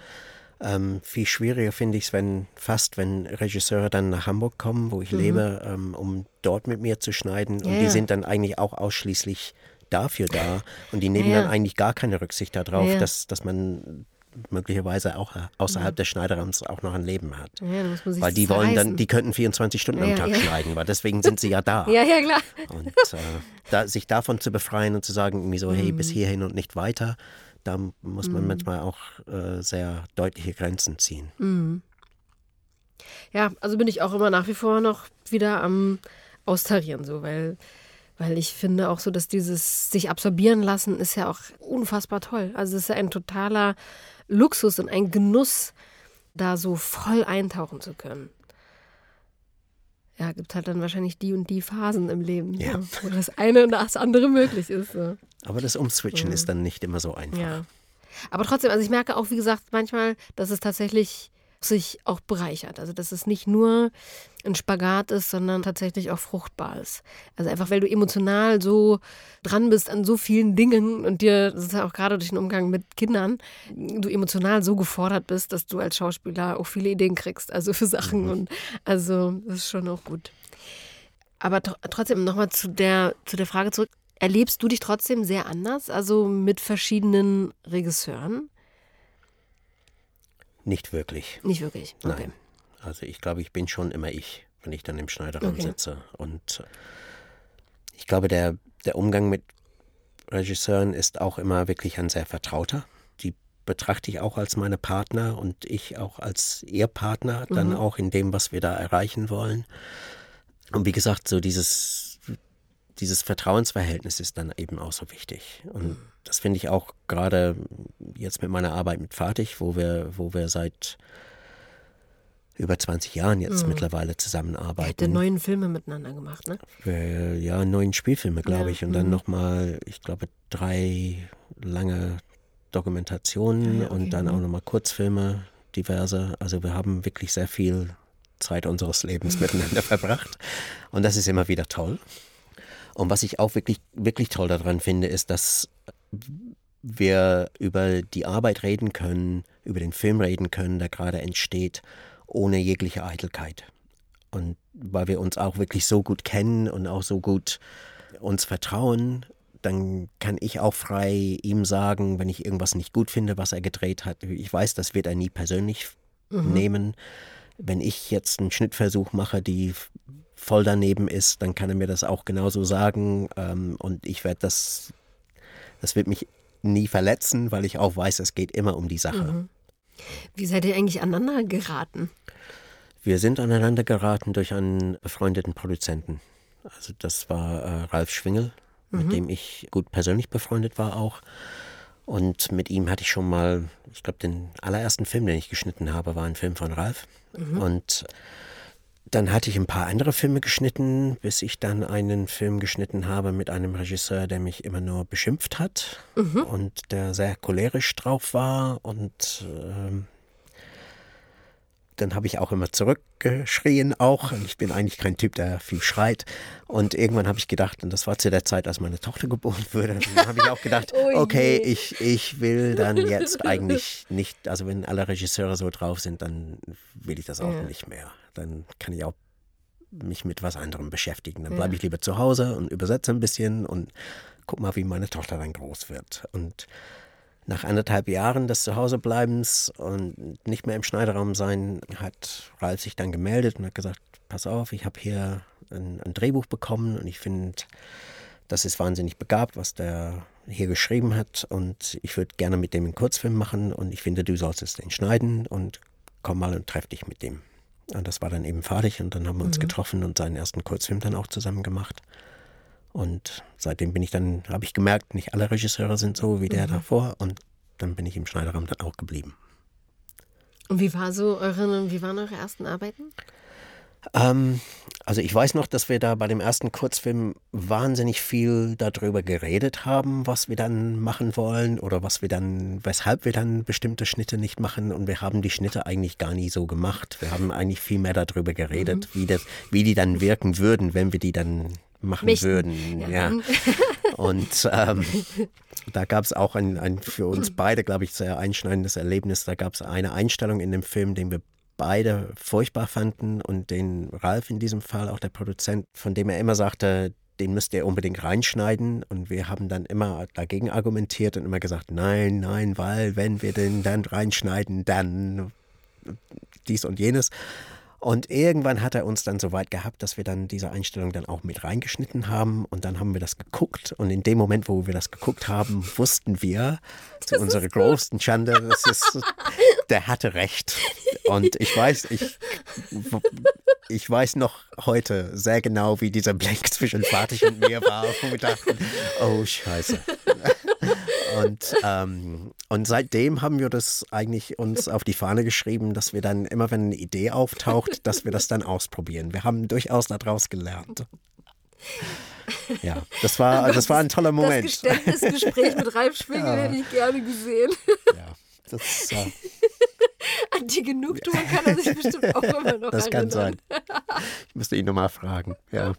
Ähm, viel schwieriger finde ich es, wenn fast, wenn Regisseure dann nach Hamburg kommen, wo ich lebe, ähm, um dort mit mir zu schneiden. Und Mhm. Ja, die sind dann eigentlich auch ausschließlich dafür da. Und die nehmen dann eigentlich gar keine Rücksicht darauf, dass, dass man möglicherweise auch außerhalb des Schneiderraums auch noch ein Leben hat. Ja, Weil die wollen dann, die könnten 24 Stunden am Ja, Tag ja. schneiden, weil deswegen sind sie ja da. Ja, ja, klar. Und äh, da, sich davon zu befreien und zu sagen, irgendwie so, hey, Mhm. bis hierhin und nicht weiter, da muss man manchmal auch äh, sehr deutliche Grenzen ziehen. Mhm. Ja, also bin ich auch immer nach wie vor noch wieder am Austarieren, so, weil, weil ich finde auch so, dass dieses sich absorbieren lassen ist ja auch unfassbar toll. Also es ist ja ein totaler Luxus und ein Genuss, da so voll eintauchen zu können. Ja, gibt halt dann wahrscheinlich die und die Phasen im Leben, Ja. so, wo das eine und das andere möglich ist. So. Aber das Umswitchen ist dann nicht immer so einfach. Ja. Aber trotzdem, also ich merke auch, wie gesagt, manchmal, dass es tatsächlich sich auch bereichert. Also dass es nicht nur ein Spagat ist, sondern tatsächlich auch fruchtbar ist. Also einfach, weil du emotional so dran bist an so vielen Dingen und dir, das ist ja auch gerade durch den Umgang mit Kindern, du emotional so gefordert bist, dass du als Schauspieler auch viele Ideen kriegst, also für Sachen. Und also das ist schon auch gut. Aber tr trotzdem nochmal zu der, zu der Frage zurück. Erlebst du dich trotzdem sehr anders, also mit verschiedenen Regisseuren? Nicht wirklich. Nicht wirklich. Okay. Nein. Also ich glaube, ich bin schon immer ich, wenn ich dann im Schneiderraum okay. sitze. Und ich glaube, der, der Umgang mit Regisseuren ist auch immer wirklich ein sehr vertrauter. Die betrachte ich auch als meine Partner und ich auch als ihr Partner, dann mhm. auch in dem, was wir da erreichen wollen. Und wie gesagt, so dieses, dieses Vertrauensverhältnis ist dann eben auch so wichtig. Und mhm. das finde ich auch gerade jetzt mit meiner Arbeit mit Fertig, wo wir, wo wir seit über 20 Jahren jetzt mhm. mittlerweile zusammenarbeiten. Hätte neun Filme miteinander gemacht, ne? Äh, ja, neun Spielfilme, glaube ja. ich. Und dann mhm. nochmal, ich glaube, drei lange Dokumentationen ja, okay. und dann auch mhm. nochmal Kurzfilme, diverse. Also wir haben wirklich sehr viel Zeit unseres Lebens miteinander verbracht. Und das ist immer wieder toll. Und was ich auch wirklich, wirklich toll daran finde, ist, dass wir über die Arbeit reden können, über den Film reden können, der gerade entsteht ohne jegliche Eitelkeit. Und weil wir uns auch wirklich so gut kennen und auch so gut uns vertrauen, dann kann ich auch frei ihm sagen, wenn ich irgendwas nicht gut finde, was er gedreht hat. Ich weiß, das wird er nie persönlich mhm. nehmen. Wenn ich jetzt einen Schnittversuch mache, die voll daneben ist, dann kann er mir das auch genauso sagen. Ähm, und ich werde das, das wird mich nie verletzen, weil ich auch weiß, es geht immer um die Sache. Mhm. Wie seid ihr eigentlich aneinander geraten? Wir sind aneinander geraten durch einen befreundeten Produzenten. Also das war äh, Ralf Schwingel, mhm. mit dem ich gut persönlich befreundet war auch. Und mit ihm hatte ich schon mal, ich glaube, den allerersten Film, den ich geschnitten habe, war ein Film von Ralf. Mhm. Und dann hatte ich ein paar andere Filme geschnitten, bis ich dann einen Film geschnitten habe mit einem Regisseur, der mich immer nur beschimpft hat mhm. und der sehr cholerisch drauf war. Und äh, dann habe ich auch immer zurückgeschrien auch. Ich bin eigentlich kein Typ, der viel schreit. Und irgendwann habe ich gedacht, und das war zu der Zeit, als meine Tochter geboren wurde, dann habe ich auch gedacht, oh okay, ich, ich will dann jetzt eigentlich nicht, also wenn alle Regisseure so drauf sind, dann will ich das auch ja. nicht mehr. Dann kann ich auch mich mit was anderem beschäftigen. Dann bleibe ich lieber zu Hause und übersetze ein bisschen und guck mal, wie meine Tochter dann groß wird. Und nach anderthalb Jahren des Zuhausebleibens und nicht mehr im Schneiderraum sein, hat Ralf sich dann gemeldet und hat gesagt, pass auf, ich habe hier ein, ein, Drehbuch bekommen und ich finde, das ist wahnsinnig begabt, was der hier geschrieben hat und ich würde gerne mit dem einen Kurzfilm machen und ich finde, du solltest den schneiden und komm mal und treff dich mit dem. Und das war dann eben fertig und dann haben wir uns mhm. getroffen und seinen ersten Kurzfilm dann auch zusammen gemacht. Und seitdem bin ich dann, habe ich gemerkt, nicht alle Regisseure sind so wie der mhm. davor. Und dann bin ich im Schneiderraum dann auch geblieben. Und wie war so eure, wie waren eure ersten Arbeiten? Ähm, also ich weiß noch, dass wir da bei dem ersten Kurzfilm wahnsinnig viel darüber geredet haben, was wir dann machen wollen oder was wir dann, weshalb wir dann bestimmte Schnitte nicht machen. Und wir haben die Schnitte eigentlich gar nie so gemacht. Wir haben eigentlich viel mehr darüber geredet, mhm. wie, das, wie die dann wirken würden, wenn wir die dann machen Mich. würden. Ja. ja. Und ähm, da gab es auch ein, ein für uns beide, glaube ich, sehr einschneidendes Erlebnis. Da gab es eine Einstellung in dem Film, den wir beide furchtbar fanden und den Ralf in diesem Fall, auch der Produzent, von dem er immer sagte, den müsst ihr unbedingt reinschneiden. Und wir haben dann immer dagegen argumentiert und immer gesagt, nein, nein, weil wenn wir den dann reinschneiden, dann dies und jenes. Und irgendwann hat er uns dann so weit gehabt, dass wir dann diese Einstellung dann auch mit reingeschnitten haben. Und dann haben wir das geguckt. Und in dem Moment, wo wir das geguckt haben, wussten wir, zu unserer größten Schande, das ist, der hatte recht. Und ich weiß, ich, ich weiß noch heute sehr genau, wie dieser Blank zwischen Fatih und mir war, wo wir dachten, oh Scheiße. Und, ähm, und seitdem haben wir das eigentlich uns auf die Fahne geschrieben, dass wir dann immer, wenn eine Idee auftaucht, dass wir das dann ausprobieren. Wir haben durchaus daraus gelernt. Ja, das war, das war ein toller Moment. Das Geständnisgespräch mit Ralf Schwingel ja. hätte ich gerne gesehen. Ja, das äh, An die Genugtuung kann er sich bestimmt auch immer noch Das erinnern. kann sein. Ich müsste ihn nochmal fragen. Ja.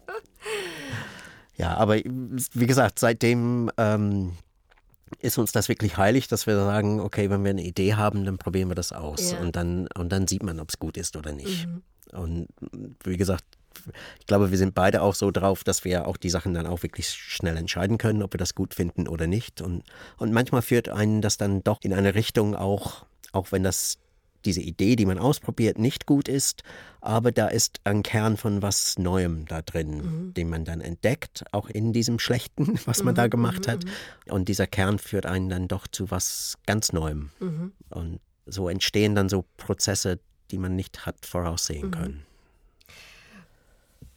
ja, aber wie gesagt, seitdem ähm, ist uns das wirklich heilig, dass wir sagen, okay, wenn wir eine Idee haben, dann probieren wir das aus. Ja. Und, dann, und dann sieht man, ob es gut ist oder nicht. Mhm. Und wie gesagt, ich glaube, wir sind beide auch so drauf, dass wir auch die Sachen dann auch wirklich schnell entscheiden können, ob wir das gut finden oder nicht. Und, und manchmal führt einen das dann doch in eine Richtung auch, auch wenn das diese Idee, die man ausprobiert, nicht gut ist, aber da ist ein Kern von was Neuem da drin, mhm. den man dann entdeckt, auch in diesem Schlechten, was man mhm, da gemacht mhm, hat. Mhm. Und dieser Kern führt einen dann doch zu was ganz Neuem. Mhm. Und so entstehen dann so Prozesse, die man nicht hat voraussehen können.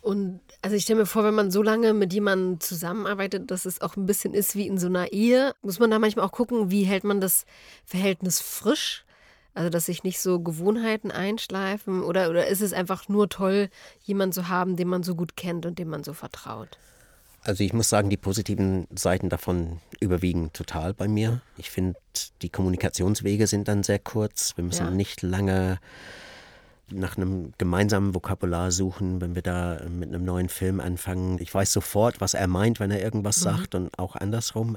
Und also ich stelle mir vor, wenn man so lange mit jemandem zusammenarbeitet, dass es auch ein bisschen ist wie in so einer Ehe, muss man da manchmal auch gucken, wie hält man das Verhältnis frisch? Also, dass sich nicht so Gewohnheiten einschleifen oder, oder ist es einfach nur toll, jemanden zu haben, den man so gut kennt und dem man so vertraut? Also ich muss sagen, die positiven Seiten davon überwiegen total bei mir. Ich finde, die Kommunikationswege sind dann sehr kurz. Wir müssen ja. nicht lange nach einem gemeinsamen Vokabular suchen, wenn wir da mit einem neuen Film anfangen. Ich weiß sofort, was er meint, wenn er irgendwas mhm. sagt und auch andersrum.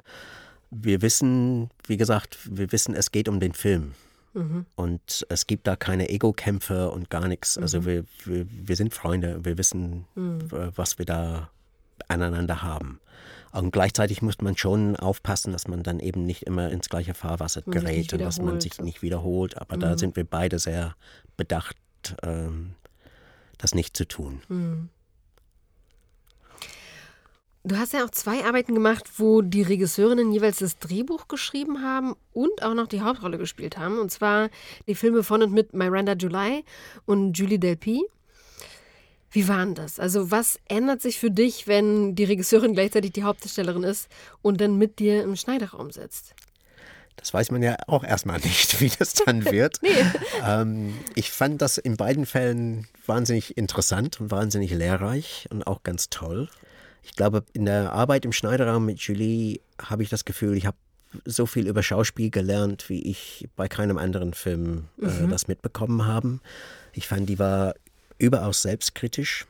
Wir wissen, wie gesagt, wir wissen, es geht um den Film. Mhm. Und es gibt da keine Ego-Kämpfe und gar nichts. Also mhm. wir, wir, wir sind Freunde, wir wissen, mhm. was wir da aneinander haben. Und gleichzeitig muss man schon aufpassen, dass man dann eben nicht immer ins gleiche Fahrwasser gerät und dass man sich nicht wiederholt. Aber da mhm. sind wir beide sehr bedacht, ähm, das nicht zu tun. Du hast ja auch zwei Arbeiten gemacht, wo die Regisseurinnen jeweils das Drehbuch geschrieben haben und auch noch die Hauptrolle gespielt haben. Und zwar die Filme von und mit Miranda July und Julie Delpy. Wie waren das? Also was ändert sich für dich, wenn die Regisseurin gleichzeitig die Hauptdarstellerin ist und dann mit dir im Schneiderraum sitzt? Das weiß man ja auch erstmal nicht, wie das dann wird. nee. ähm, ich fand das in beiden Fällen wahnsinnig interessant und wahnsinnig lehrreich und auch ganz toll. Ich glaube, in der Arbeit im Schneiderraum mit Julie habe ich das Gefühl, ich habe so viel über Schauspiel gelernt, wie ich bei keinem anderen Film äh, mhm. das mitbekommen habe. Ich fand, die war überaus selbstkritisch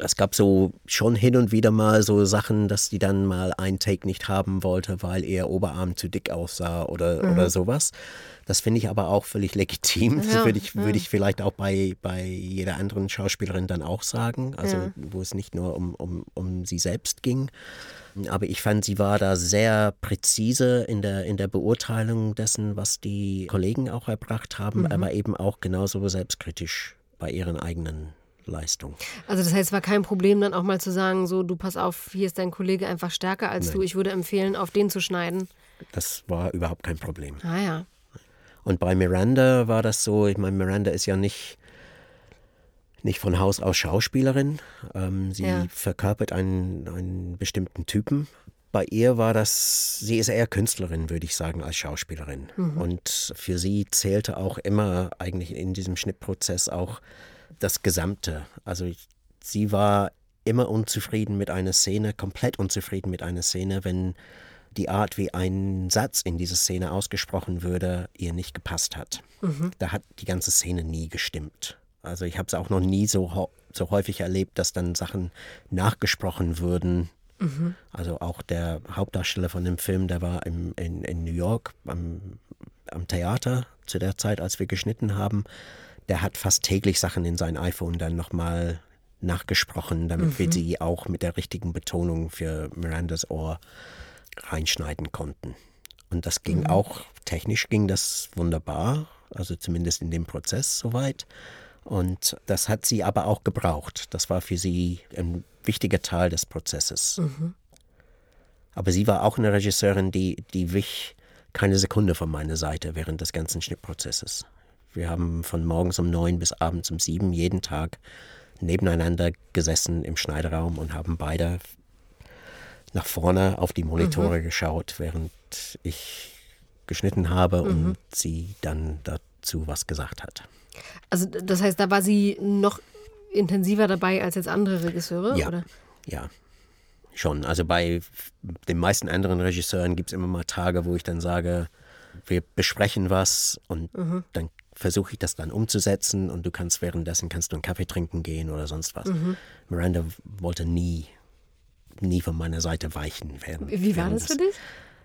es gab so schon hin und wieder mal so Sachen, dass die dann mal ein Take nicht haben wollte, weil ihr Oberarm zu dick aussah oder, mhm. oder sowas. Das finde ich aber auch völlig legitim. Ja, das würde ich, ja. würd ich vielleicht auch bei, bei jeder anderen Schauspielerin dann auch sagen. Also ja. wo es nicht nur um, um, um sie selbst ging. Aber ich fand, sie war da sehr präzise in der, in der Beurteilung dessen, was die Kollegen auch erbracht haben, mhm. aber eben auch genauso selbstkritisch bei ihren eigenen Leistung. Also das heißt, es war kein Problem dann auch mal zu sagen, so du pass auf, hier ist dein Kollege einfach stärker als Nein. du. Ich würde empfehlen, auf den zu schneiden. Das war überhaupt kein Problem. Ah ja. Und bei Miranda war das so, ich meine, Miranda ist ja nicht, nicht von Haus aus Schauspielerin. Ähm, sie ja. verkörpert einen, einen bestimmten Typen. Bei ihr war das, sie ist eher Künstlerin, würde ich sagen, als Schauspielerin. Mhm. Und für sie zählte auch immer eigentlich in diesem Schnittprozess auch das Gesamte. Also ich, sie war immer unzufrieden mit einer Szene, komplett unzufrieden mit einer Szene, wenn die Art, wie ein Satz in dieser Szene ausgesprochen würde, ihr nicht gepasst hat. Mhm. Da hat die ganze Szene nie gestimmt. Also ich habe es auch noch nie so, so häufig erlebt, dass dann Sachen nachgesprochen würden. Mhm. Also auch der Hauptdarsteller von dem Film, der war im, in, in New York am, am Theater zu der Zeit, als wir geschnitten haben der hat fast täglich Sachen in sein iPhone dann nochmal nachgesprochen, damit mhm. wir sie auch mit der richtigen Betonung für Mirandas Ohr reinschneiden konnten. Und das ging mhm. auch, technisch ging das wunderbar, also zumindest in dem Prozess soweit. Und das hat sie aber auch gebraucht. Das war für sie ein wichtiger Teil des Prozesses. Mhm. Aber sie war auch eine Regisseurin, die, die wich keine Sekunde von meiner Seite während des ganzen Schnittprozesses. Wir haben von morgens um neun bis abends um sieben jeden Tag nebeneinander gesessen im Schneiderraum und haben beide nach vorne auf die Monitore mhm. geschaut, während ich geschnitten habe mhm. und sie dann dazu was gesagt hat. Also das heißt, da war sie noch intensiver dabei als jetzt andere Regisseure? Ja, oder? ja, schon. Also bei den meisten anderen Regisseuren gibt es immer mal Tage, wo ich dann sage, wir besprechen was und mhm. dann versuche ich das dann umzusetzen und du kannst währenddessen kannst du einen Kaffee trinken gehen oder sonst was. Mhm. Miranda wollte nie, nie von meiner Seite weichen werden. Wie war das für dich?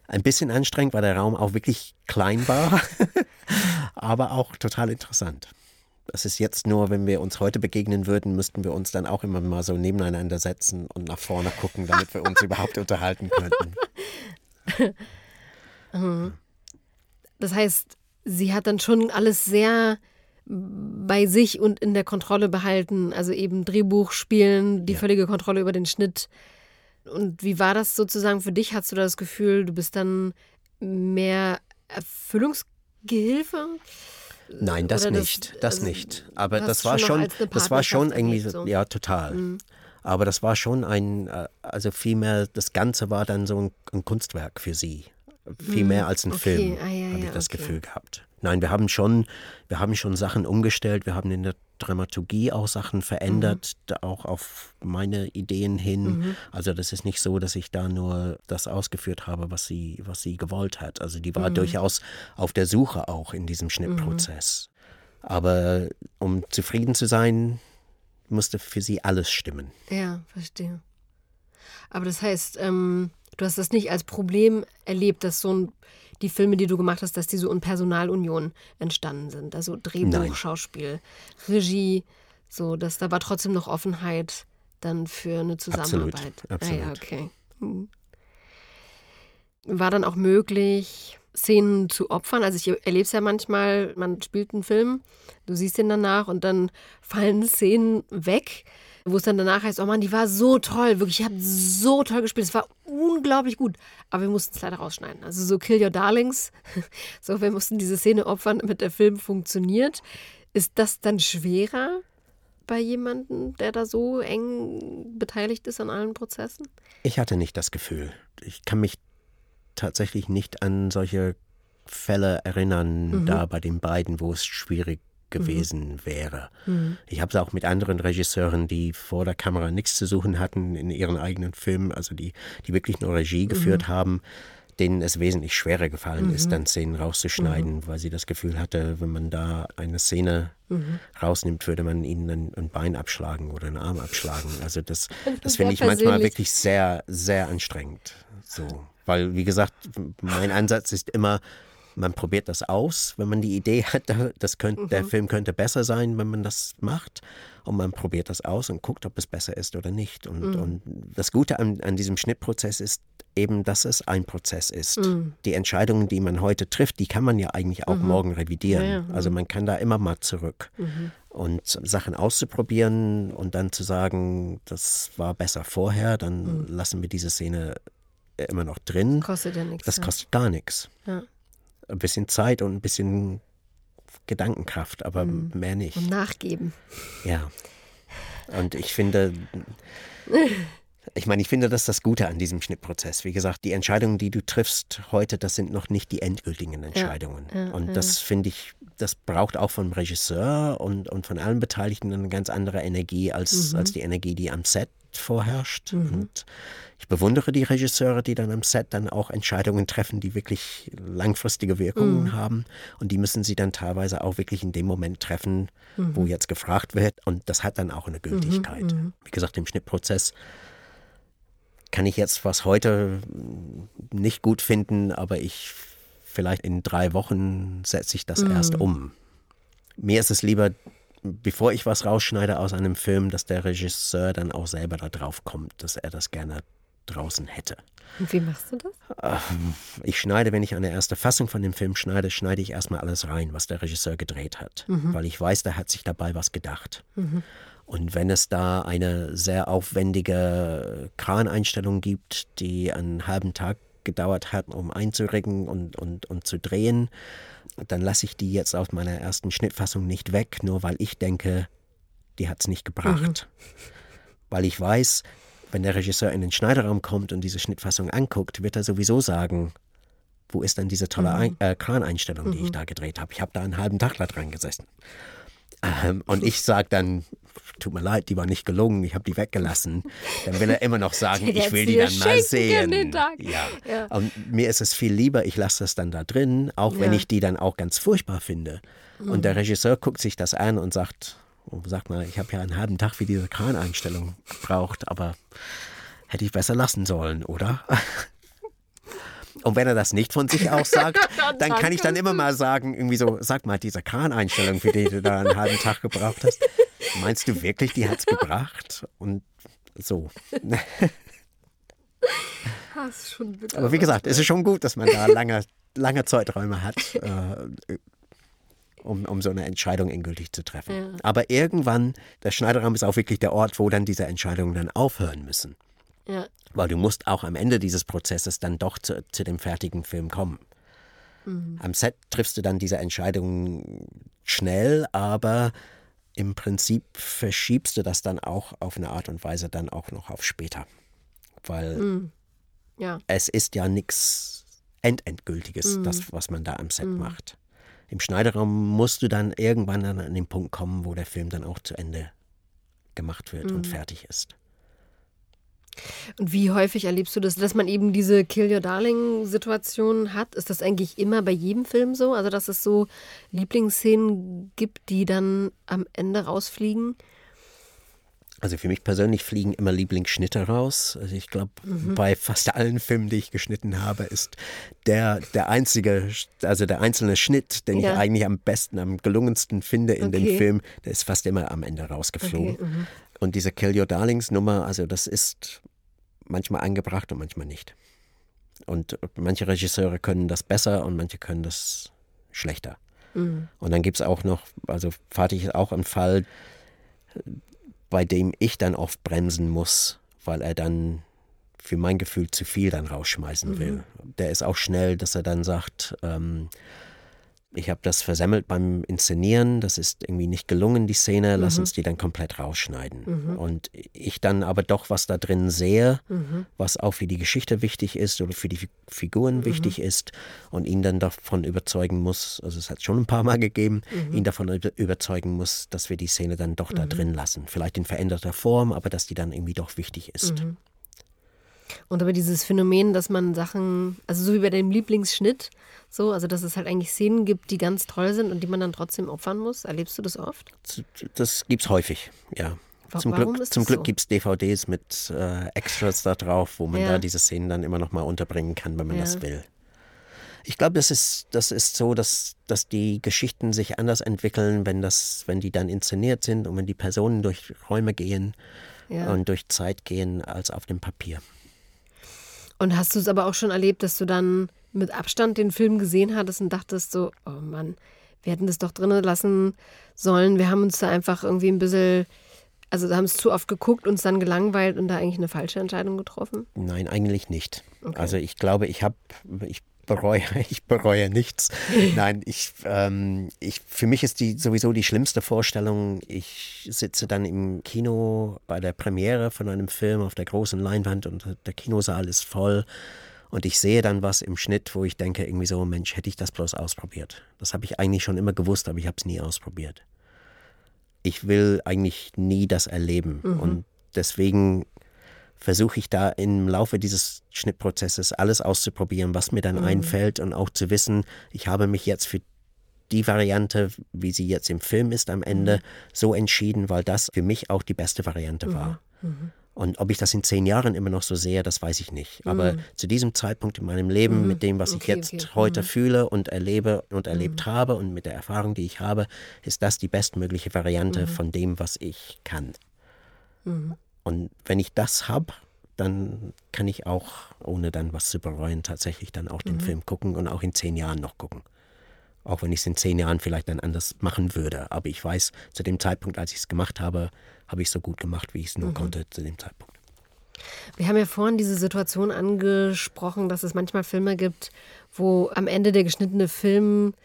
Ein bisschen anstrengend, weil der Raum auch wirklich klein war, aber auch total interessant. Das ist jetzt nur, wenn wir uns heute begegnen würden, müssten wir uns dann auch immer mal so nebeneinander setzen und nach vorne gucken, damit wir uns überhaupt unterhalten könnten. Mhm. Das heißt, sie hat dann schon alles sehr bei sich und in der Kontrolle behalten. Also eben Drehbuch spielen, die ja. völlige Kontrolle über den Schnitt. Und wie war das sozusagen für dich? Hast du da das Gefühl, du bist dann mehr Erfüllungsgehilfe? Nein, das Oder nicht, das, das also nicht. Aber das war schon, das war schon irgendwie, so. ja, total. Mhm. Aber das war schon ein, äh, also vielmehr, das Ganze war dann so ein, ein Kunstwerk für sie. Viel mehr als ein okay. Film, ah, ja, habe ich das okay. Gefühl gehabt. Nein, wir haben schon, wir haben schon Sachen umgestellt, wir haben in der Dramaturgie auch Sachen verändert, mhm. auch auf meine Ideen hin. Mhm. Also das ist nicht so, dass ich da nur das ausgeführt habe, was sie, was sie gewollt hat. Also die war mhm. durchaus auf der Suche auch in diesem Schnittprozess. Mhm. Aber um zufrieden zu sein, musste für sie alles stimmen. Ja, verstehe. Aber das heißt, ähm, du hast das nicht als Problem erlebt, dass so ein die Filme, die du gemacht hast, dass die so in Personalunion entstanden sind. Also Drehbuch, Nein. Schauspiel, Regie, so, dass da war trotzdem noch Offenheit dann für eine Zusammenarbeit. Absolut. Absolut. Ah, ja, okay. Hm. War dann auch möglich, Szenen zu opfern. Also ich erlebe es ja manchmal, man spielt einen Film, du siehst ihn danach und dann fallen Szenen weg wo es dann danach heißt, oh Mann, die war so toll, wirklich, ich habe so toll gespielt, es war unglaublich gut, aber wir mussten es leider rausschneiden. Also so Kill Your Darlings, so wir mussten diese Szene opfern, damit der Film funktioniert. Ist das dann schwerer bei jemandem, der da so eng beteiligt ist an allen Prozessen? Ich hatte nicht das Gefühl. Ich kann mich tatsächlich nicht an solche Fälle erinnern, mhm. da bei den beiden, wo es schwierig gewesen mhm. wäre. Mhm. Ich habe es auch mit anderen Regisseuren, die vor der Kamera nichts zu suchen hatten in ihren eigenen Filmen, also die, die wirklich nur Regie mhm. geführt haben, denen es wesentlich schwerer gefallen ist, mhm. dann Szenen rauszuschneiden, mhm. weil sie das Gefühl hatte, wenn man da eine Szene rausnimmt, würde man ihnen ein, ein, Bein abschlagen oder einen Arm abschlagen. Also das, das finde ich manchmal wirklich sehr, sehr anstrengend. So. Weil, wie gesagt, mein Ansatz ist immer, man probiert das aus, wenn man die Idee hat, das könnte, mhm. der Film könnte besser sein, wenn man das macht. Und man probiert das aus und guckt, ob es besser ist oder nicht. Und, mhm. und das Gute an, an, diesem Schnittprozess ist eben, dass es ein Prozess ist. Mhm. Die Entscheidungen, die man heute trifft, die kann man ja eigentlich auch mhm. morgen revidieren. Ja, ja. Also man kann da immer mal zurück. Mhm. Und Sachen auszuprobieren und dann zu sagen, das war besser vorher, dann mhm. lassen wir diese Szene immer noch drin. Kostet ja nichts. Das kostet gar nichts. Ja ein bisschen Zeit und ein bisschen Gedankenkraft, aber mhm. mehr nicht. Und nachgeben. Ja. Und ich finde, ich meine, ich finde, das das Gute an diesem Schnittprozess. Wie gesagt, die Entscheidungen, die du triffst heute, das sind noch nicht die endgültigen Entscheidungen. Ja, ja, und das finde ich, das braucht auch vom Regisseur und, und von allen Beteiligten eine ganz andere Energie als, mhm. als die Energie, die am Set vorherrscht. Mhm. Und ich bewundere die Regisseure, die dann am Set dann auch Entscheidungen treffen, die wirklich langfristige Wirkungen mhm. haben. Und die müssen sie dann teilweise auch wirklich in dem Moment treffen, mhm. wo jetzt gefragt wird. Und das hat dann auch eine Gültigkeit. Mhm. mhm. Wie gesagt, im Schnittprozess kann ich jetzt was heute nicht gut finden, aber ich vielleicht in drei Wochen setze ich das erst mhm. um. Mir ist es lieber, bevor ich was rausschneide aus einem Film, dass der Regisseur dann auch selber da drauf kommt, dass er das gerne draußen hätte. Und wie machst du das? Ähm, ich schneide, wenn ich eine erste Fassung von dem Film schneide, schneide ich erstmal alles rein, was der Regisseur gedreht hat, mhm. weil ich weiß, der hat sich dabei was gedacht. Mhm. Und wenn es da eine sehr aufwendige Kraneinstellung gibt, die einen halben Tag gedauert hat, um einzuregen und, und, und zu drehen, dann lasse ich die jetzt aus meiner ersten Schnittfassung nicht weg, nur weil ich denke, die hat es nicht gebracht. Mhm. Weil ich weiß, wenn der Regisseur in den Schneiderraum kommt und diese Schnittfassung anguckt, wird er sowieso sagen, wo ist denn diese tolle mhm. äh, Kraneinstellung, die mhm. ich da gedreht habe? Ich habe da einen halben Tag dran gesessen. Ähm, und ich sage dann, tut mir leid, die war nicht gelungen, ich habe die weggelassen. Dann will er immer noch sagen, ich will die dann mal sehen. Ja. ja. Und mir ist es viel lieber, ich lasse das dann da drin, auch ja. wenn ich die dann auch ganz furchtbar finde. Mhm. Und der Regisseur guckt sich das an und sagt, sag mal, ich habe ja einen halben Tag für diese Kraneinstellung gebraucht, aber hätte ich besser lassen sollen, oder? Und wenn er das nicht von sich aus sagt, dann kann ich dann immer mal sagen, irgendwie so, sag mal, diese Kraneinstellung, für die du da einen halben Tag gebraucht hast, meinst du wirklich, die hat es gebracht? Und so. Aber wie gesagt, es ist schon gut, dass man da lange, lange Zeiträume hat, äh, um, um so eine Entscheidung endgültig zu treffen. Ja. Aber irgendwann, der Schneiderraum ist auch wirklich der Ort, wo dann diese Entscheidungen dann aufhören müssen. Ja. Weil du musst auch am Ende dieses Prozesses dann doch zu, zu dem fertigen Film kommen. Mhm. Am Set triffst du dann diese Entscheidung schnell, aber im Prinzip verschiebst du das dann auch auf eine Art und Weise dann auch noch auf später. Weil mhm. ja. es ist ja nichts Endendgültiges, mhm. das, was man da am Set mhm. macht. Im Schneiderraum musst du dann irgendwann an den Punkt kommen, wo der Film dann auch zu Ende gemacht wird und mhm. fertig ist. Und wie häufig erlebst du das, dass man eben diese Kill Your Darling-Situation hat? Ist das eigentlich immer bei jedem Film so? Also, dass es so Lieblingsszenen gibt, die dann am Ende rausfliegen? Also für mich persönlich fliegen immer Lieblingsschnitte raus. Also ich glaube, mhm. bei fast allen Filmen, die ich geschnitten habe, ist der, der einzige, also der einzelne Schnitt, den ja. ich eigentlich am besten, am gelungensten finde in okay. dem Film, der ist fast immer am Ende rausgeflogen. Okay. Mhm. Und diese Kill Your Darlings Nummer, also das ist manchmal angebracht und manchmal nicht. Und manche Regisseure können das besser und manche können das schlechter. Mhm. Und dann gibt es auch noch, also Fatih ist auch ein Fall, bei dem ich dann oft bremsen muss, weil er dann für mein Gefühl zu viel dann rausschmeißen will. Mhm. Der ist auch schnell, dass er dann sagt, ähm, ich habe das versemmelt beim Inszenieren, das ist irgendwie nicht gelungen, die Szene, lass mhm. uns die dann komplett rausschneiden. Mhm. Und ich dann aber doch was da drin sehe, mhm. was auch für die Geschichte wichtig ist oder für die Figuren mhm. wichtig ist und ihn dann davon überzeugen muss, also es hat schon ein paar Mal gegeben, mhm. ihn davon überzeugen muss, dass wir die Szene dann doch da mhm. drin lassen. Vielleicht in veränderter Form, aber dass die dann irgendwie doch wichtig ist. Und aber dieses Phänomen, dass man Sachen, also so wie bei dem Lieblingsschnitt, so, also dass es halt eigentlich Szenen gibt, die ganz toll sind und die man dann trotzdem opfern muss. Erlebst du das oft? Das gibt es häufig, ja. Warum zum Glück, zum Glück so? gibt es DVDs mit äh, Extras da drauf, wo man ja. da diese Szenen dann immer noch mal unterbringen kann, wenn man ja. das will. Ich glaube, das ist, das ist so, dass, dass die Geschichten sich anders entwickeln, wenn, das, wenn die dann inszeniert sind und wenn die Personen durch Räume gehen ja. und durch Zeit gehen, als auf dem Papier. Und hast du es aber auch schon erlebt, dass du dann mit Abstand den Film gesehen hattest und dachtest so, oh Mann, wir hätten das doch drinnen lassen sollen. Wir haben uns da einfach irgendwie ein bisschen, also haben es zu oft geguckt, uns dann gelangweilt und da eigentlich eine falsche Entscheidung getroffen? Nein, eigentlich nicht. Okay. Also ich glaube, ich habe, ich bereue, ich bereue nichts. Nein, ich, ähm, ich, für mich ist die sowieso die schlimmste Vorstellung, ich sitze dann im Kino bei der Premiere von einem Film auf der großen Leinwand und der Kinosaal ist voll. Und ich sehe dann was im Schnitt, wo ich denke, irgendwie so, Mensch, hätte ich das bloß ausprobiert. Das habe ich eigentlich schon immer gewusst, aber ich habe es nie ausprobiert. Ich will eigentlich nie das erleben. Mhm. Und deswegen versuche ich da im Laufe dieses Schnittprozesses alles auszuprobieren, was mir dann mhm. einfällt und auch zu wissen, ich habe mich jetzt für die Variante, wie sie jetzt im Film ist am Ende, mhm. so entschieden, weil das für mich auch die beste Variante mhm. war. Mhm. Und ob ich das in zehn Jahren immer noch so sehe, das weiß ich nicht. Aber mhm. zu diesem Zeitpunkt in meinem Leben, mit dem, was okay, ich jetzt okay. heute fühle und erlebe und erlebt habe und mit der Erfahrung, die ich habe, ist das die bestmögliche Variante von dem, was ich kann. Und wenn ich das habe, dann kann ich auch, ohne dann was zu bereuen, tatsächlich dann auch den mhm. Film gucken und auch in zehn Jahren noch gucken. Auch wenn ich es in zehn Jahren vielleicht dann anders machen würde. Aber ich weiß, zu dem Zeitpunkt, als ich es gemacht habe, habe ich es so gut gemacht, wie ich es nur mhm. konnte zu dem Zeitpunkt. Wir haben ja vorhin diese Situation angesprochen, dass es manchmal Filme gibt, wo am Ende der geschnittene Film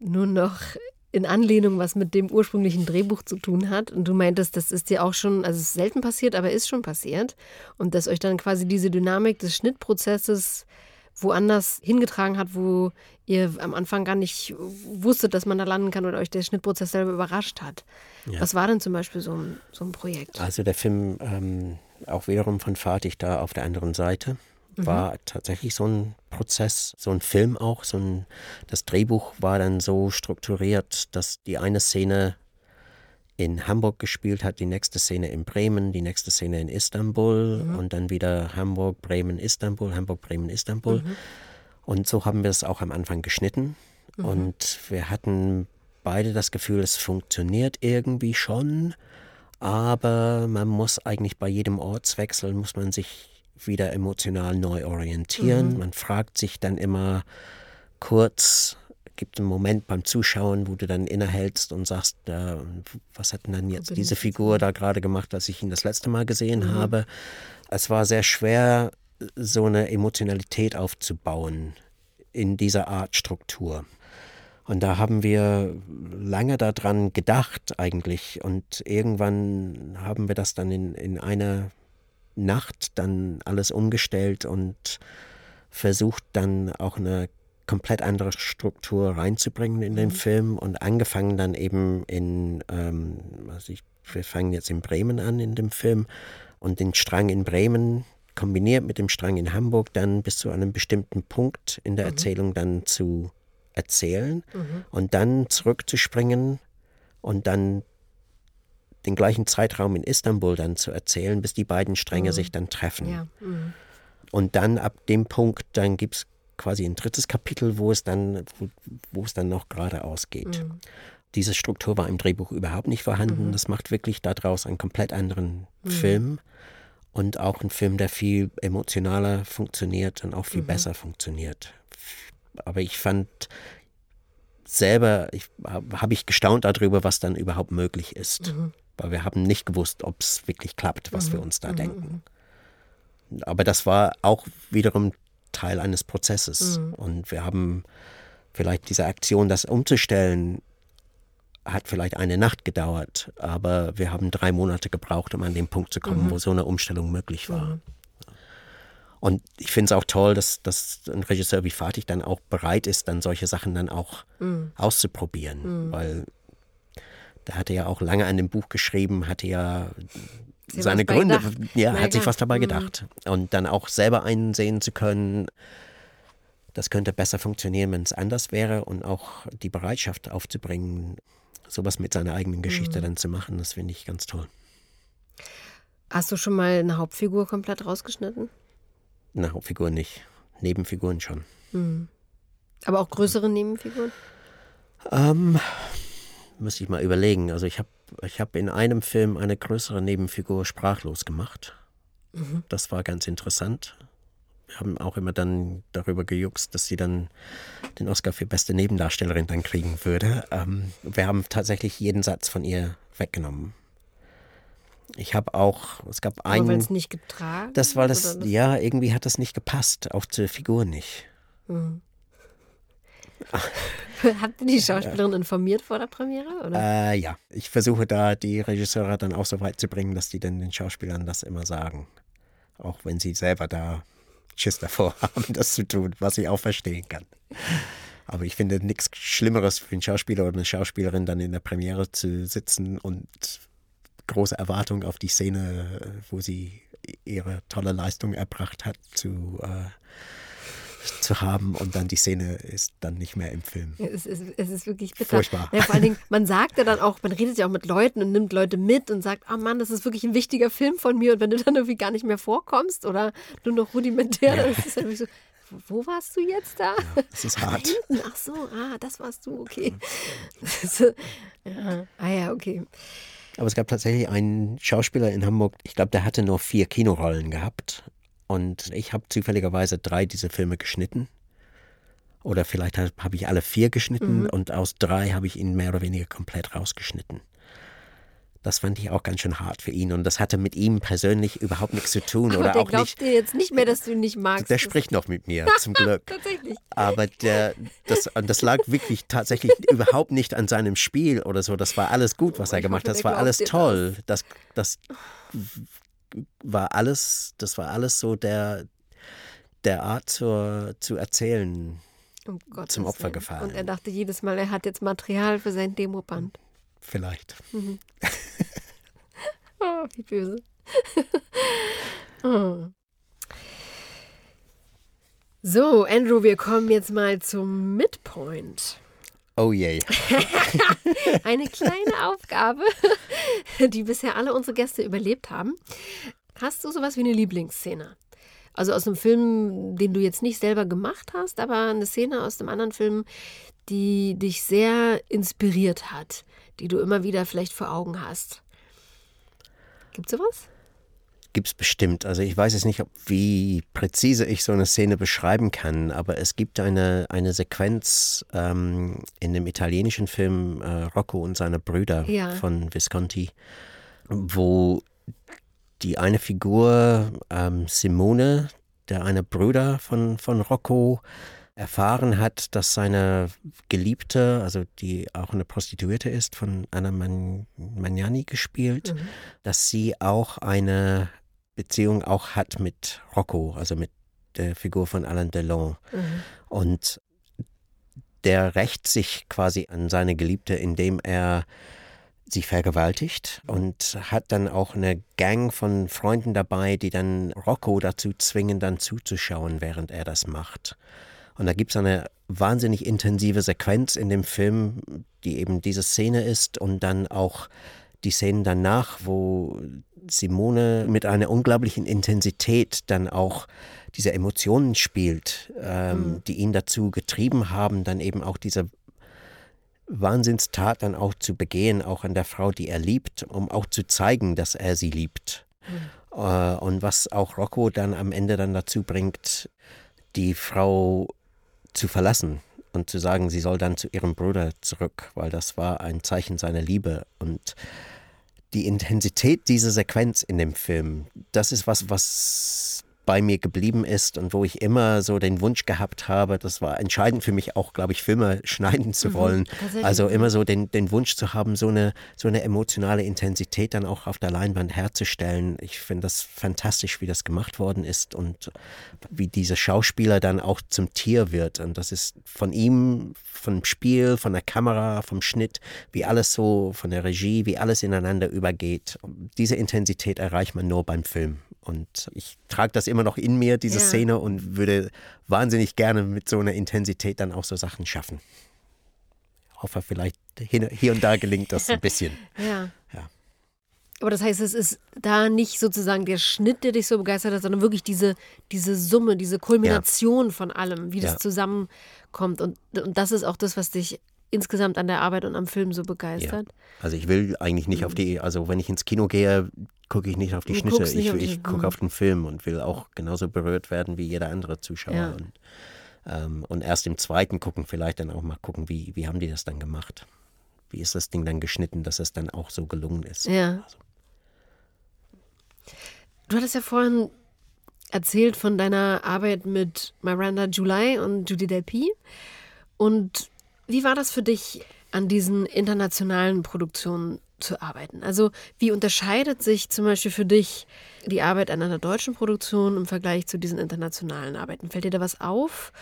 nur noch in Anlehnung was mit dem ursprünglichen Drehbuch zu tun hat. Und du meintest, das ist dir auch schon, also es ist selten passiert, aber ist schon passiert. Und dass euch dann quasi diese Dynamik des Schnittprozesses woanders hingetragen hat, wo ihr am Anfang gar nicht wusstet, dass man da landen kann oder euch der Schnittprozess selber überrascht hat. Ja. Was war denn zum Beispiel so ein, so ein Projekt? Also der Film, ähm, auch wiederum von Fatih da auf der anderen Seite, Mhm. war tatsächlich so ein Prozess, so ein Film auch. So ein, das Drehbuch war dann so strukturiert, dass die eine Szene in Hamburg gespielt hat, die nächste Szene in Bremen, die nächste Szene in Istanbul mhm. und dann wieder Hamburg, Bremen, Istanbul, Hamburg, Bremen, Istanbul. Mhm. Und so haben wir es auch am Anfang geschnitten. Mhm. Und wir hatten beide das Gefühl, es funktioniert irgendwie schon, aber man muss eigentlich bei jedem Ortswechsel, muss man sich wieder emotional neu orientieren. Mhm. Man fragt sich dann immer kurz, gibt einen Moment beim Zuschauen, wo du dann innehältst und sagst, äh, was hat denn dann jetzt diese Figur da gerade gemacht, als ich ihn das letzte Mal gesehen mhm. habe. Es war sehr schwer, so eine Emotionalität aufzubauen in dieser Art Struktur. Und da haben wir lange daran gedacht eigentlich. Und irgendwann haben wir das dann in, in einer Nacht dann alles umgestellt und versucht dann auch eine komplett andere Struktur reinzubringen in den mhm. Film und angefangen dann eben in, ähm, also ich, wir fangen jetzt in Bremen an in dem Film und den Strang in Bremen kombiniert mit dem Strang in Hamburg dann bis zu einem bestimmten Punkt in der mhm. Erzählung dann zu erzählen mhm. und dann zurückzuspringen und dann den gleichen Zeitraum in Istanbul dann zu erzählen, bis die beiden Stränge mhm. sich dann treffen. Ja. Mhm. Und dann ab dem Punkt, dann gibt es quasi ein drittes Kapitel, wo es dann, wo, wo es dann noch geradeaus geht. Mhm. Diese Struktur war im Drehbuch überhaupt nicht vorhanden. Mhm. Das macht wirklich daraus einen komplett anderen mhm. Film und auch ein Film, der viel emotionaler funktioniert und auch viel mhm. besser funktioniert. Aber ich fand selber, ich, habe ich gestaunt darüber, was dann überhaupt möglich ist. Mhm. Weil wir haben nicht gewusst, ob es wirklich klappt, was wir mhm. uns da denken. Aber das war auch wiederum Teil eines Prozesses. Mhm. Und wir haben vielleicht diese Aktion, das umzustellen, hat vielleicht eine Nacht gedauert, aber wir haben drei Monate gebraucht, um an den Punkt zu kommen, mhm. wo so eine Umstellung möglich war. Mhm. Und ich finde es auch toll, dass, dass ein Regisseur wie Fatih dann auch bereit ist, dann solche Sachen dann auch mhm. auszuprobieren, mhm. weil der hatte ja auch lange an dem Buch geschrieben, hatte ja seine Gründe, ja, hat sich was dabei mhm. gedacht. Und dann auch selber einsehen zu können, das könnte besser funktionieren, wenn es anders wäre und auch die Bereitschaft aufzubringen, sowas mit seiner eigenen Geschichte mhm. dann zu machen, das finde ich ganz toll. Hast du schon mal eine Hauptfigur komplett rausgeschnitten? Eine Hauptfigur nicht. Nebenfiguren schon. Mhm. Aber auch größere Nebenfiguren? Ähm, muss ich mal überlegen. Also ich habe ich hab in einem Film eine größere Nebenfigur sprachlos gemacht. Mhm. Das war ganz interessant. Wir haben auch immer dann darüber gejuckst, dass sie dann den Oscar für beste Nebendarstellerin dann kriegen würde. Ähm, wir haben tatsächlich jeden Satz von ihr weggenommen. Ich habe auch, es gab einen. weil es nicht getragen? Das war das, das, ja, irgendwie hat das nicht gepasst, auch zur Figur nicht. Mhm. Habt ihr die Schauspielerin ja. informiert vor der Premiere? Oder? Äh, ja, ich versuche da die Regisseure dann auch so weit zu bringen, dass die dann den Schauspielern das immer sagen. Auch wenn sie selber da Schiss davor haben, das zu tun, was ich auch verstehen kann. Aber ich finde nichts Schlimmeres für einen Schauspieler oder eine Schauspielerin, dann in der Premiere zu sitzen und große Erwartung auf die Szene, wo sie ihre tolle Leistung erbracht hat, zu, äh, zu haben und dann die Szene ist dann nicht mehr im Film. es, ist, es ist wirklich bitter. Furchtbar. Ja, vor allen Dingen, man sagt ja dann auch, man redet ja auch mit Leuten und nimmt Leute mit und sagt, oh Mann, das ist wirklich ein wichtiger Film von mir und wenn du dann irgendwie gar nicht mehr vorkommst oder nur noch rudimentär, ja. dann ist es irgendwie so, wo warst du jetzt da? Ja, das ist hart. Hinten. Ach so, ah, das warst du, okay. ja. Ah ja, okay. Aber es gab tatsächlich einen Schauspieler in Hamburg, ich glaube, der hatte nur vier Kinorollen gehabt. Und ich habe zufälligerweise drei dieser Filme geschnitten. Oder vielleicht habe hab ich alle vier geschnitten mhm. und aus drei habe ich ihn mehr oder weniger komplett rausgeschnitten. Das fand ich auch ganz schön hart für ihn und das hatte mit ihm persönlich überhaupt nichts zu tun. Aber oder der auch glaubt nicht, dir jetzt nicht mehr, dass du ihn nicht magst. Der spricht noch mit mir, zum Glück. tatsächlich. Aber der, das, und das lag wirklich tatsächlich überhaupt nicht an seinem Spiel oder so. Das war alles gut, was oh, er gemacht hat. Das war alles toll. Das, das war alles, das war alles so der, der Art zur, zu erzählen um zum Opfer gefallen. Und er dachte jedes Mal, er hat jetzt Material für sein Demoband. Vielleicht. Mhm. oh, wie böse. oh. So, Andrew, wir kommen jetzt mal zum Midpoint. Oh je. Eine kleine Aufgabe, die bisher alle unsere Gäste überlebt haben. Hast du sowas wie eine Lieblingsszene? Also aus einem Film, den du jetzt nicht selber gemacht hast, aber eine Szene aus einem anderen Film, die dich sehr inspiriert hat, die du immer wieder vielleicht vor Augen hast. Gibt es sowas? Gibt es bestimmt. Also ich weiß jetzt nicht, ob, wie präzise ich so eine Szene beschreiben kann, aber es gibt eine, eine Sequenz ähm, in dem italienischen Film äh, Rocco und seine Brüder ja. von Visconti, wo die eine Figur, ähm, Simone, der eine Bruder von, von Rocco, erfahren hat, dass seine Geliebte, also die auch eine Prostituierte ist, von Anna Magnani gespielt, mhm. dass sie auch eine Beziehung auch hat mit Rocco, also mit der Figur von Alain Delon. Mhm. Und der rächt sich quasi an seine Geliebte, indem er sie vergewaltigt und hat dann auch eine Gang von Freunden dabei, die dann Rocco dazu zwingen, dann zuzuschauen, während er das macht. Und da gibt es eine wahnsinnig intensive Sequenz in dem Film, die eben diese Szene ist und dann auch die Szenen danach, wo Simone mit einer unglaublichen Intensität dann auch diese Emotionen spielt, ähm, mhm. die ihn dazu getrieben haben, dann eben auch diese Wahnsinnstat dann auch zu begehen, auch an der Frau, die er liebt, um auch zu zeigen, dass er sie liebt. Mhm. Äh, und was auch Rocco dann am Ende dann dazu bringt, die Frau zu verlassen und zu sagen, sie soll dann zu ihrem Bruder zurück, weil das war ein Zeichen seiner Liebe. Und die Intensität dieser Sequenz in dem Film, das ist was, was bei mir geblieben ist und wo ich immer so den Wunsch gehabt habe, das war entscheidend für mich auch, glaube ich, Filme schneiden zu mhm, wollen. Mhm, also immer so den, den Wunsch zu haben, so eine, so eine emotionale Intensität dann auch auf der Leinwand herzustellen. Ich finde das fantastisch, wie das gemacht worden ist und wie dieser Schauspieler dann auch zum Tier wird. Und das ist von ihm, vom Spiel, von der Kamera, vom Schnitt, wie alles so, von der Regie, wie alles ineinander übergeht. Diese Intensität erreicht man nur beim Film. Und ich trage das immer noch in mir, diese ja. Szene, und würde wahnsinnig gerne mit so einer Intensität dann auch so Sachen schaffen. Ich hoffe, vielleicht hier und da gelingt das ein bisschen. ja. ja. Aber das heißt, es ist da nicht sozusagen der Schnitt, der dich so begeistert hat, sondern wirklich diese, diese Summe, diese Kulmination ja. von allem, wie das zusammenkommt. Und, und das ist auch das, was dich insgesamt an der Arbeit und am Film so begeistert? Ja. Also ich will eigentlich nicht auf mhm. die, also wenn ich ins Kino gehe, gucke ich nicht auf die du Schnitte. Ich, ich gucke auf den Film und will auch genauso berührt werden wie jeder andere Zuschauer. Ja. Und, ähm, und erst im zweiten gucken, vielleicht dann auch mal gucken, wie, wie haben die das dann gemacht? Wie ist das Ding dann geschnitten, dass es dann auch so gelungen ist? Ja. Also. Du hattest ja vorhin erzählt von deiner Arbeit mit Miranda July und Judy Delpy. Und wie war das für dich, an diesen internationalen Produktionen zu arbeiten? Also wie unterscheidet sich zum Beispiel für dich die Arbeit an einer deutschen Produktion im Vergleich zu diesen internationalen Arbeiten? Fällt dir da was auf?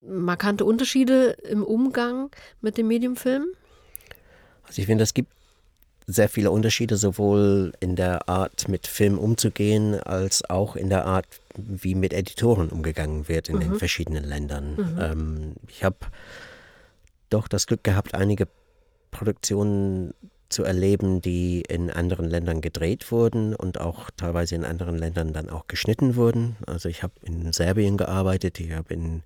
Markante Unterschiede im Umgang mit dem Mediumfilm? Also ich finde, es gibt sehr viele Unterschiede, sowohl in der Art, mit Film umzugehen, als auch in der Art, wie mit Editoren umgegangen wird in mhm. den verschiedenen Ländern. Mhm. Ähm, ich habe doch das Glück gehabt, einige Produktionen zu erleben, die in anderen Ländern gedreht wurden und auch teilweise in anderen Ländern dann auch geschnitten wurden. Also ich habe in Serbien gearbeitet, ich habe in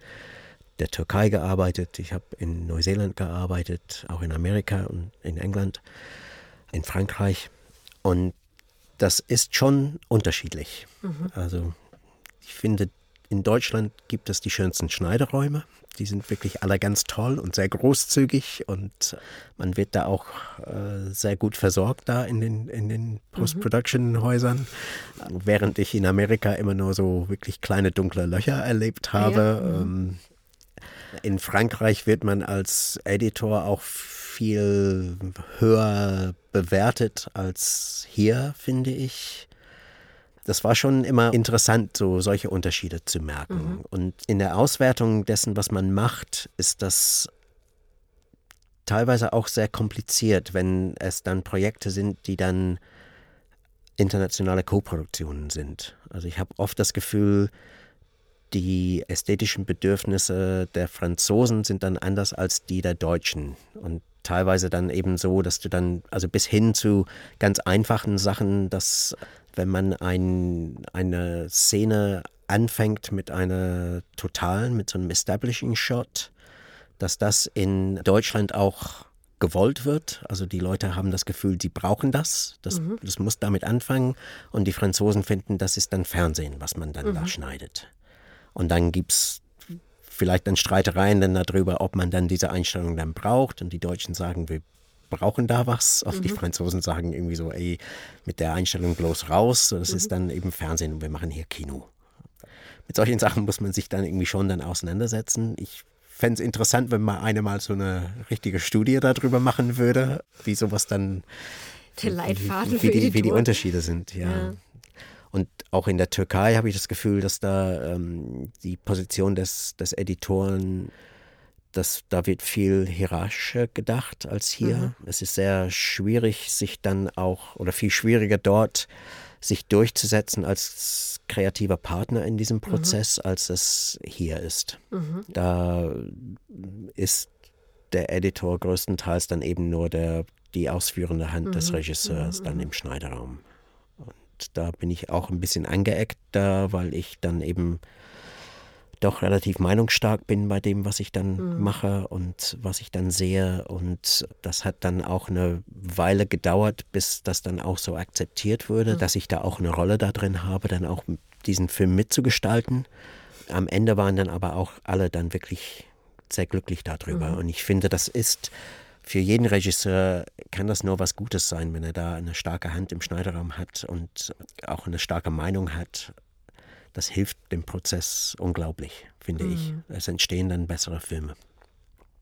der Türkei gearbeitet, ich habe in Neuseeland gearbeitet, auch in Amerika und in England, in Frankreich. Und das ist schon unterschiedlich. Mhm. Also ich finde, in Deutschland gibt es die schönsten Schneideräume. Die sind wirklich alle ganz toll und sehr großzügig und man wird da auch äh, sehr gut versorgt da in den, in den Post-Production-Häusern. Während ich in Amerika immer nur so wirklich kleine dunkle Löcher erlebt habe. Ja. Ähm, in Frankreich wird man als Editor auch viel höher bewertet als hier, finde ich das war schon immer interessant, so solche Unterschiede zu merken. Mhm. Und in der Auswertung dessen, was man macht, ist das teilweise auch sehr kompliziert, wenn es dann Projekte sind, die dann internationale Koproduktionen sind. Also ich habe oft das Gefühl, die ästhetischen Bedürfnisse der Franzosen sind dann anders als die der Deutschen. Und teilweise dann eben so, dass du dann, also bis hin zu ganz einfachen Sachen, dass wenn man ein, eine Szene anfängt mit einer totalen, mit so einem Establishing Shot, dass das in Deutschland auch gewollt wird. Also die Leute haben das Gefühl, sie brauchen das. Das, mhm. das muss damit anfangen. Und die Franzosen finden, das ist dann Fernsehen, was man dann mhm. da schneidet. Und dann gibt es vielleicht dann Streitereien dann darüber, ob man dann diese Einstellung dann braucht. Und die Deutschen sagen, wir brauchen da was. Auch mhm. die Franzosen sagen irgendwie so, ey, mit der Einstellung bloß raus. Das mhm. ist dann eben Fernsehen und wir machen hier Kino. Mit solchen Sachen muss man sich dann irgendwie schon dann auseinandersetzen. Ich fände es interessant, wenn mal eine mal so eine richtige Studie darüber machen würde, wie sowas dann. Der Leitfaden wie, wie, die, wie die Unterschiede sind, ja. ja. Und auch in der Türkei habe ich das Gefühl, dass da ähm, die Position des, des Editoren, dass da wird viel hierarchischer gedacht als hier. Mhm. Es ist sehr schwierig, sich dann auch, oder viel schwieriger dort, sich durchzusetzen als kreativer Partner in diesem mhm. Prozess, mhm. als es hier ist. Mhm. Da ist der Editor größtenteils dann eben nur der, die ausführende Hand des mhm. Regisseurs dann mhm. im Schneiderraum da bin ich auch ein bisschen angeeckt, da, weil ich dann eben doch relativ meinungsstark bin bei dem, was ich dann mhm. mache und was ich dann sehe. Und das hat dann auch eine Weile gedauert, bis das dann auch so akzeptiert wurde, mhm. dass ich da auch eine Rolle da drin habe, dann auch diesen Film mitzugestalten. Am Ende waren dann aber auch alle dann wirklich sehr glücklich darüber. Mhm. Und ich finde, das ist für jeden Regisseur kann das nur was Gutes sein, wenn er da eine starke Hand im Schneiderraum hat und auch eine starke Meinung hat. Das hilft dem Prozess unglaublich, finde mhm. ich. Es entstehen dann bessere Filme.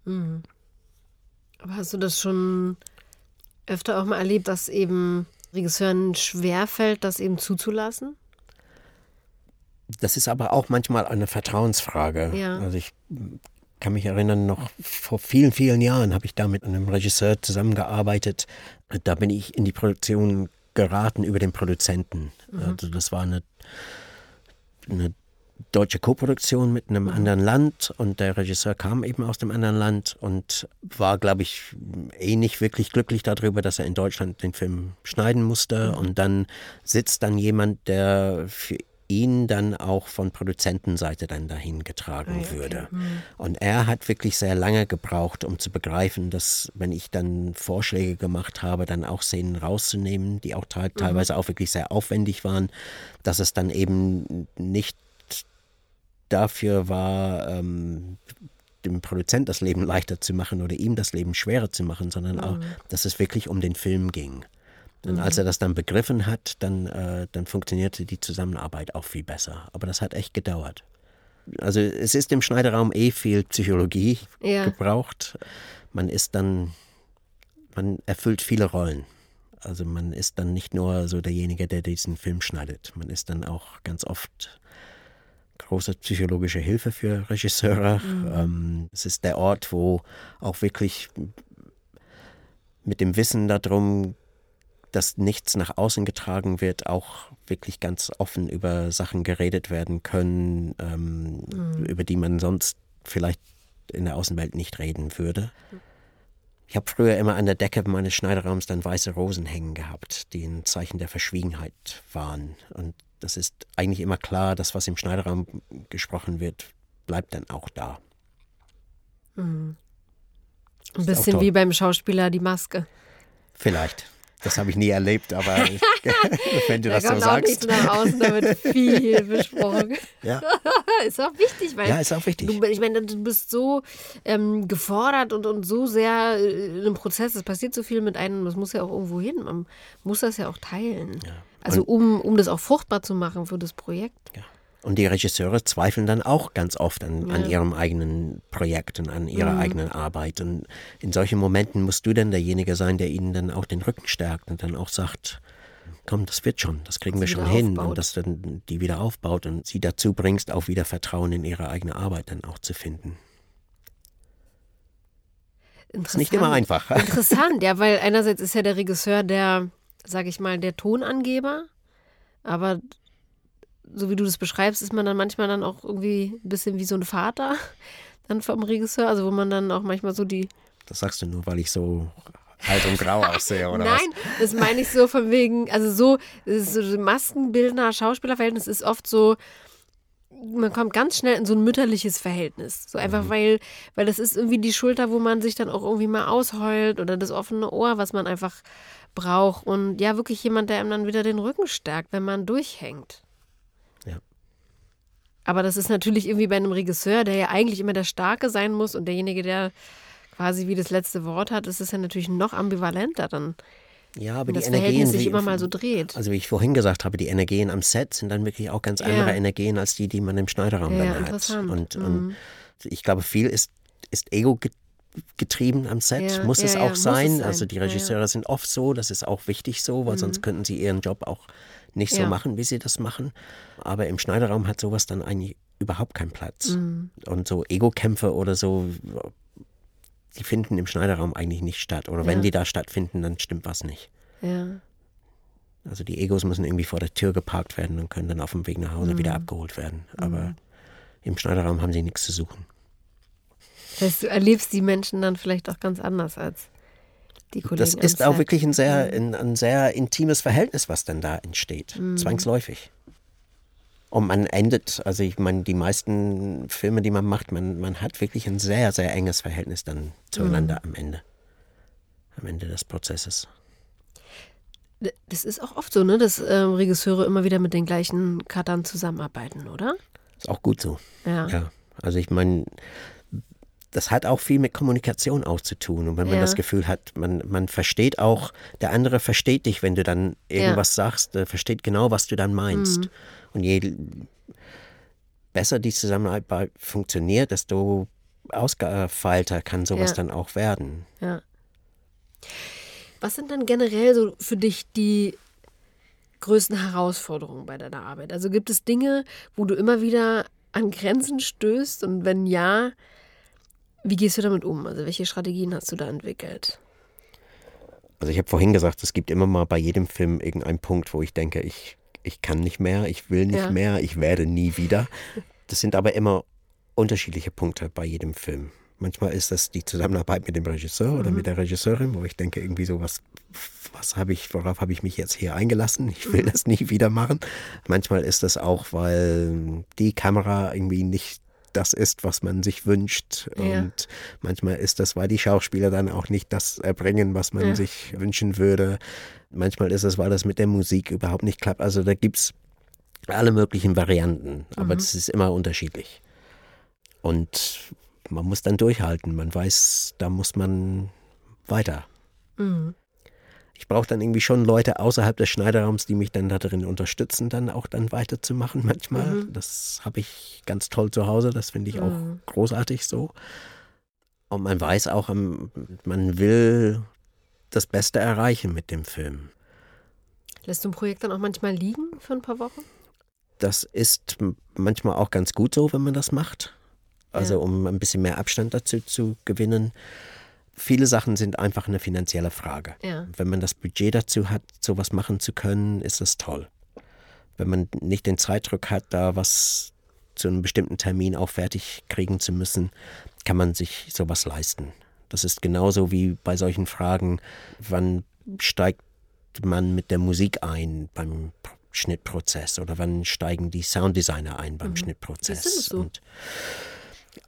Mhm. Aber hast du das schon öfter auch mal erlebt, dass eben Regisseuren schwerfällt, das eben zuzulassen? Das ist aber auch manchmal eine Vertrauensfrage. Ja. Also ich kann mich erinnern, noch vor vielen, vielen Jahren habe ich da mit einem Regisseur zusammengearbeitet. Da bin ich in die Produktion geraten über den Produzenten. Mhm. Also das war eine, eine deutsche Koproduktion mit einem mhm. anderen Land und der Regisseur kam eben aus dem anderen Land und war, glaube ich, eh nicht wirklich glücklich darüber, dass er in Deutschland den Film schneiden musste. Mhm. Und dann sitzt dann jemand, der für ihn dann auch von Produzentenseite dann dahin getragen ah, okay. würde. Mhm. Und er hat wirklich sehr lange gebraucht, um zu begreifen, dass wenn ich dann Vorschläge gemacht habe, dann auch Szenen rauszunehmen, die auch mhm. teilweise auch wirklich sehr aufwendig waren, dass es dann eben nicht dafür war, ähm, dem Produzent das Leben leichter zu machen oder ihm das Leben schwerer zu machen, sondern mhm. auch, dass es wirklich um den Film ging. Und als er das dann begriffen hat, dann, äh, dann funktionierte die Zusammenarbeit auch viel besser. Aber das hat echt gedauert. Also es ist im Schneiderraum eh viel Psychologie ja. gebraucht. Man ist dann, man erfüllt viele Rollen. Also man ist dann nicht nur so derjenige, der diesen Film schneidet. Man ist dann auch ganz oft große psychologische Hilfe für Regisseure. Mhm. Ähm, es ist der Ort, wo auch wirklich mit dem Wissen darum dass nichts nach außen getragen wird, auch wirklich ganz offen über Sachen geredet werden können, ähm, mhm. über die man sonst vielleicht in der Außenwelt nicht reden würde. Ich habe früher immer an der Decke meines Schneiderraums dann weiße Rosen hängen gehabt, die ein Zeichen der Verschwiegenheit waren. Und das ist eigentlich immer klar, dass was im Schneiderraum gesprochen wird, bleibt dann auch da. Mhm. Ein bisschen wie beim Schauspieler die Maske. Vielleicht. Das habe ich nie erlebt, aber ich, wenn du da das so sagst. Nicht nach außen, da wird viel besprochen. Ja. ist auch wichtig, weil. Ja, ist auch wichtig. Du, ich meine, du bist so ähm, gefordert und, und so sehr in einem Prozess. Es passiert so viel mit einem, das muss ja auch irgendwo hin. Man muss das ja auch teilen. Ja. Also, um, um das auch fruchtbar zu machen für das Projekt. Ja. Und die Regisseure zweifeln dann auch ganz oft an, ja. an ihrem eigenen Projekt und an ihrer mhm. eigenen Arbeit. Und in solchen Momenten musst du dann derjenige sein, der ihnen dann auch den Rücken stärkt und dann auch sagt, komm, das wird schon, das kriegen wir schon hin. Und dass dann die wieder aufbaut und sie dazu bringst, auch wieder Vertrauen in ihre eigene Arbeit dann auch zu finden. Ist nicht immer einfach. Interessant, ja, weil einerseits ist ja der Regisseur der, sag ich mal, der Tonangeber, aber so wie du das beschreibst, ist man dann manchmal dann auch irgendwie ein bisschen wie so ein Vater dann vom Regisseur, also wo man dann auch manchmal so die. Das sagst du nur, weil ich so alt und grau aussehe, oder Nein, was? das meine ich so von wegen, also so, so Maskenbildner, Schauspielerverhältnis ist oft so, man kommt ganz schnell in so ein mütterliches Verhältnis. So einfach, mhm. weil, weil das ist irgendwie die Schulter, wo man sich dann auch irgendwie mal ausheult oder das offene Ohr, was man einfach braucht. Und ja, wirklich jemand, der einem dann wieder den Rücken stärkt, wenn man durchhängt. Aber das ist natürlich irgendwie bei einem Regisseur, der ja eigentlich immer der Starke sein muss und derjenige, der quasi wie das letzte Wort hat, ist es ja natürlich noch ambivalenter dann. Ja, aber die das Energien, sich wie, immer mal so dreht. Also wie ich vorhin gesagt habe, die Energien am Set sind dann wirklich auch ganz andere ja. Energien als die, die man im Schneiderraum ja, dann hat. Und, mhm. und ich glaube, viel ist, ist Ego getrieben am Set, ja, muss es auch sein. Sein. Also die Regisseure sind oft so, das ist auch wichtig so, weil mhm. sonst könnten sie ihren Job auch nicht so machen, wie sie das machen. Aber im Schneiderraum hat sowas dann eigentlich überhaupt keinen Platz. Mhm. Und so Ego-Kämpfe oder so die finden im Schneiderraum eigentlich nicht statt. Oder ja. wenn die da stattfinden, dann stimmt was nicht. Ja. Also die Egos müssen irgendwie vor der Tür geparkt werden und können dann auf dem Weg nach Hause mhm. wieder abgeholt werden. Aber mhm. im Schneiderraum haben sie nichts zu suchen. Das heißt, du erlebst die Menschen dann vielleicht auch ganz anders als. Das ist auch wirklich ein sehr, ein, ein, sehr intimes Verhältnis, was dann da entsteht. Mhm. Zwangsläufig. Und man endet, also ich meine, die meisten Filme, die man macht, man, man hat wirklich ein sehr, sehr enges Verhältnis dann zueinander mhm. am Ende. Am Ende des Prozesses. Das ist auch oft so, ne, dass äh, Regisseure immer wieder mit den gleichen Cuttern zusammenarbeiten, oder? Ist auch gut so. Ja. ja. Also ich meine, das hat auch viel mit Kommunikation auch zu tun. Und wenn man ja. das Gefühl hat, man, man versteht auch, der andere versteht dich, wenn du dann irgendwas ja. sagst, der versteht genau, was du dann meinst. Mhm. Und je besser die Zusammenarbeit funktioniert, desto ausgefeilter kann sowas ja. dann auch werden. Ja. Was sind dann generell so für dich die größten Herausforderungen bei deiner Arbeit? Also gibt es Dinge, wo du immer wieder an Grenzen stößt? Und wenn ja, wie gehst du damit um? Also welche Strategien hast du da entwickelt? Also ich habe vorhin gesagt, es gibt immer mal bei jedem Film irgendeinen Punkt, wo ich denke, ich ich kann nicht mehr, ich will nicht ja. mehr, ich werde nie wieder. Das sind aber immer unterschiedliche Punkte bei jedem Film. Manchmal ist das die Zusammenarbeit mit dem Regisseur mhm. oder mit der Regisseurin, wo ich denke, irgendwie so, was, was habe ich, worauf habe ich mich jetzt hier eingelassen? Ich will mhm. das nie wieder machen. Manchmal ist das auch, weil die Kamera irgendwie nicht das ist, was man sich wünscht. Ja. Und manchmal ist das, weil die Schauspieler dann auch nicht das erbringen, was man ja. sich wünschen würde. Manchmal ist es, weil das mit der Musik überhaupt nicht klappt. Also da gibt es alle möglichen Varianten, aber mhm. das ist immer unterschiedlich. Und man muss dann durchhalten. Man weiß, da muss man weiter. Mhm ich brauche dann irgendwie schon Leute außerhalb des Schneiderraums, die mich dann darin unterstützen, dann auch dann weiterzumachen manchmal. Mhm. Das habe ich ganz toll zu Hause, das finde ich auch mhm. großartig so. Und man weiß auch, man will das Beste erreichen mit dem Film. Lässt du ein Projekt dann auch manchmal liegen für ein paar Wochen? Das ist manchmal auch ganz gut so, wenn man das macht. Also ja. um ein bisschen mehr Abstand dazu zu gewinnen viele Sachen sind einfach eine finanzielle Frage. Ja. Wenn man das Budget dazu hat, sowas machen zu können, ist das toll. Wenn man nicht den Zeitdruck hat, da was zu einem bestimmten Termin auch fertig kriegen zu müssen, kann man sich sowas leisten. Das ist genauso wie bei solchen Fragen, wann steigt man mit der Musik ein beim Schnittprozess oder wann steigen die Sounddesigner ein beim mhm. Schnittprozess. Ist das so? Und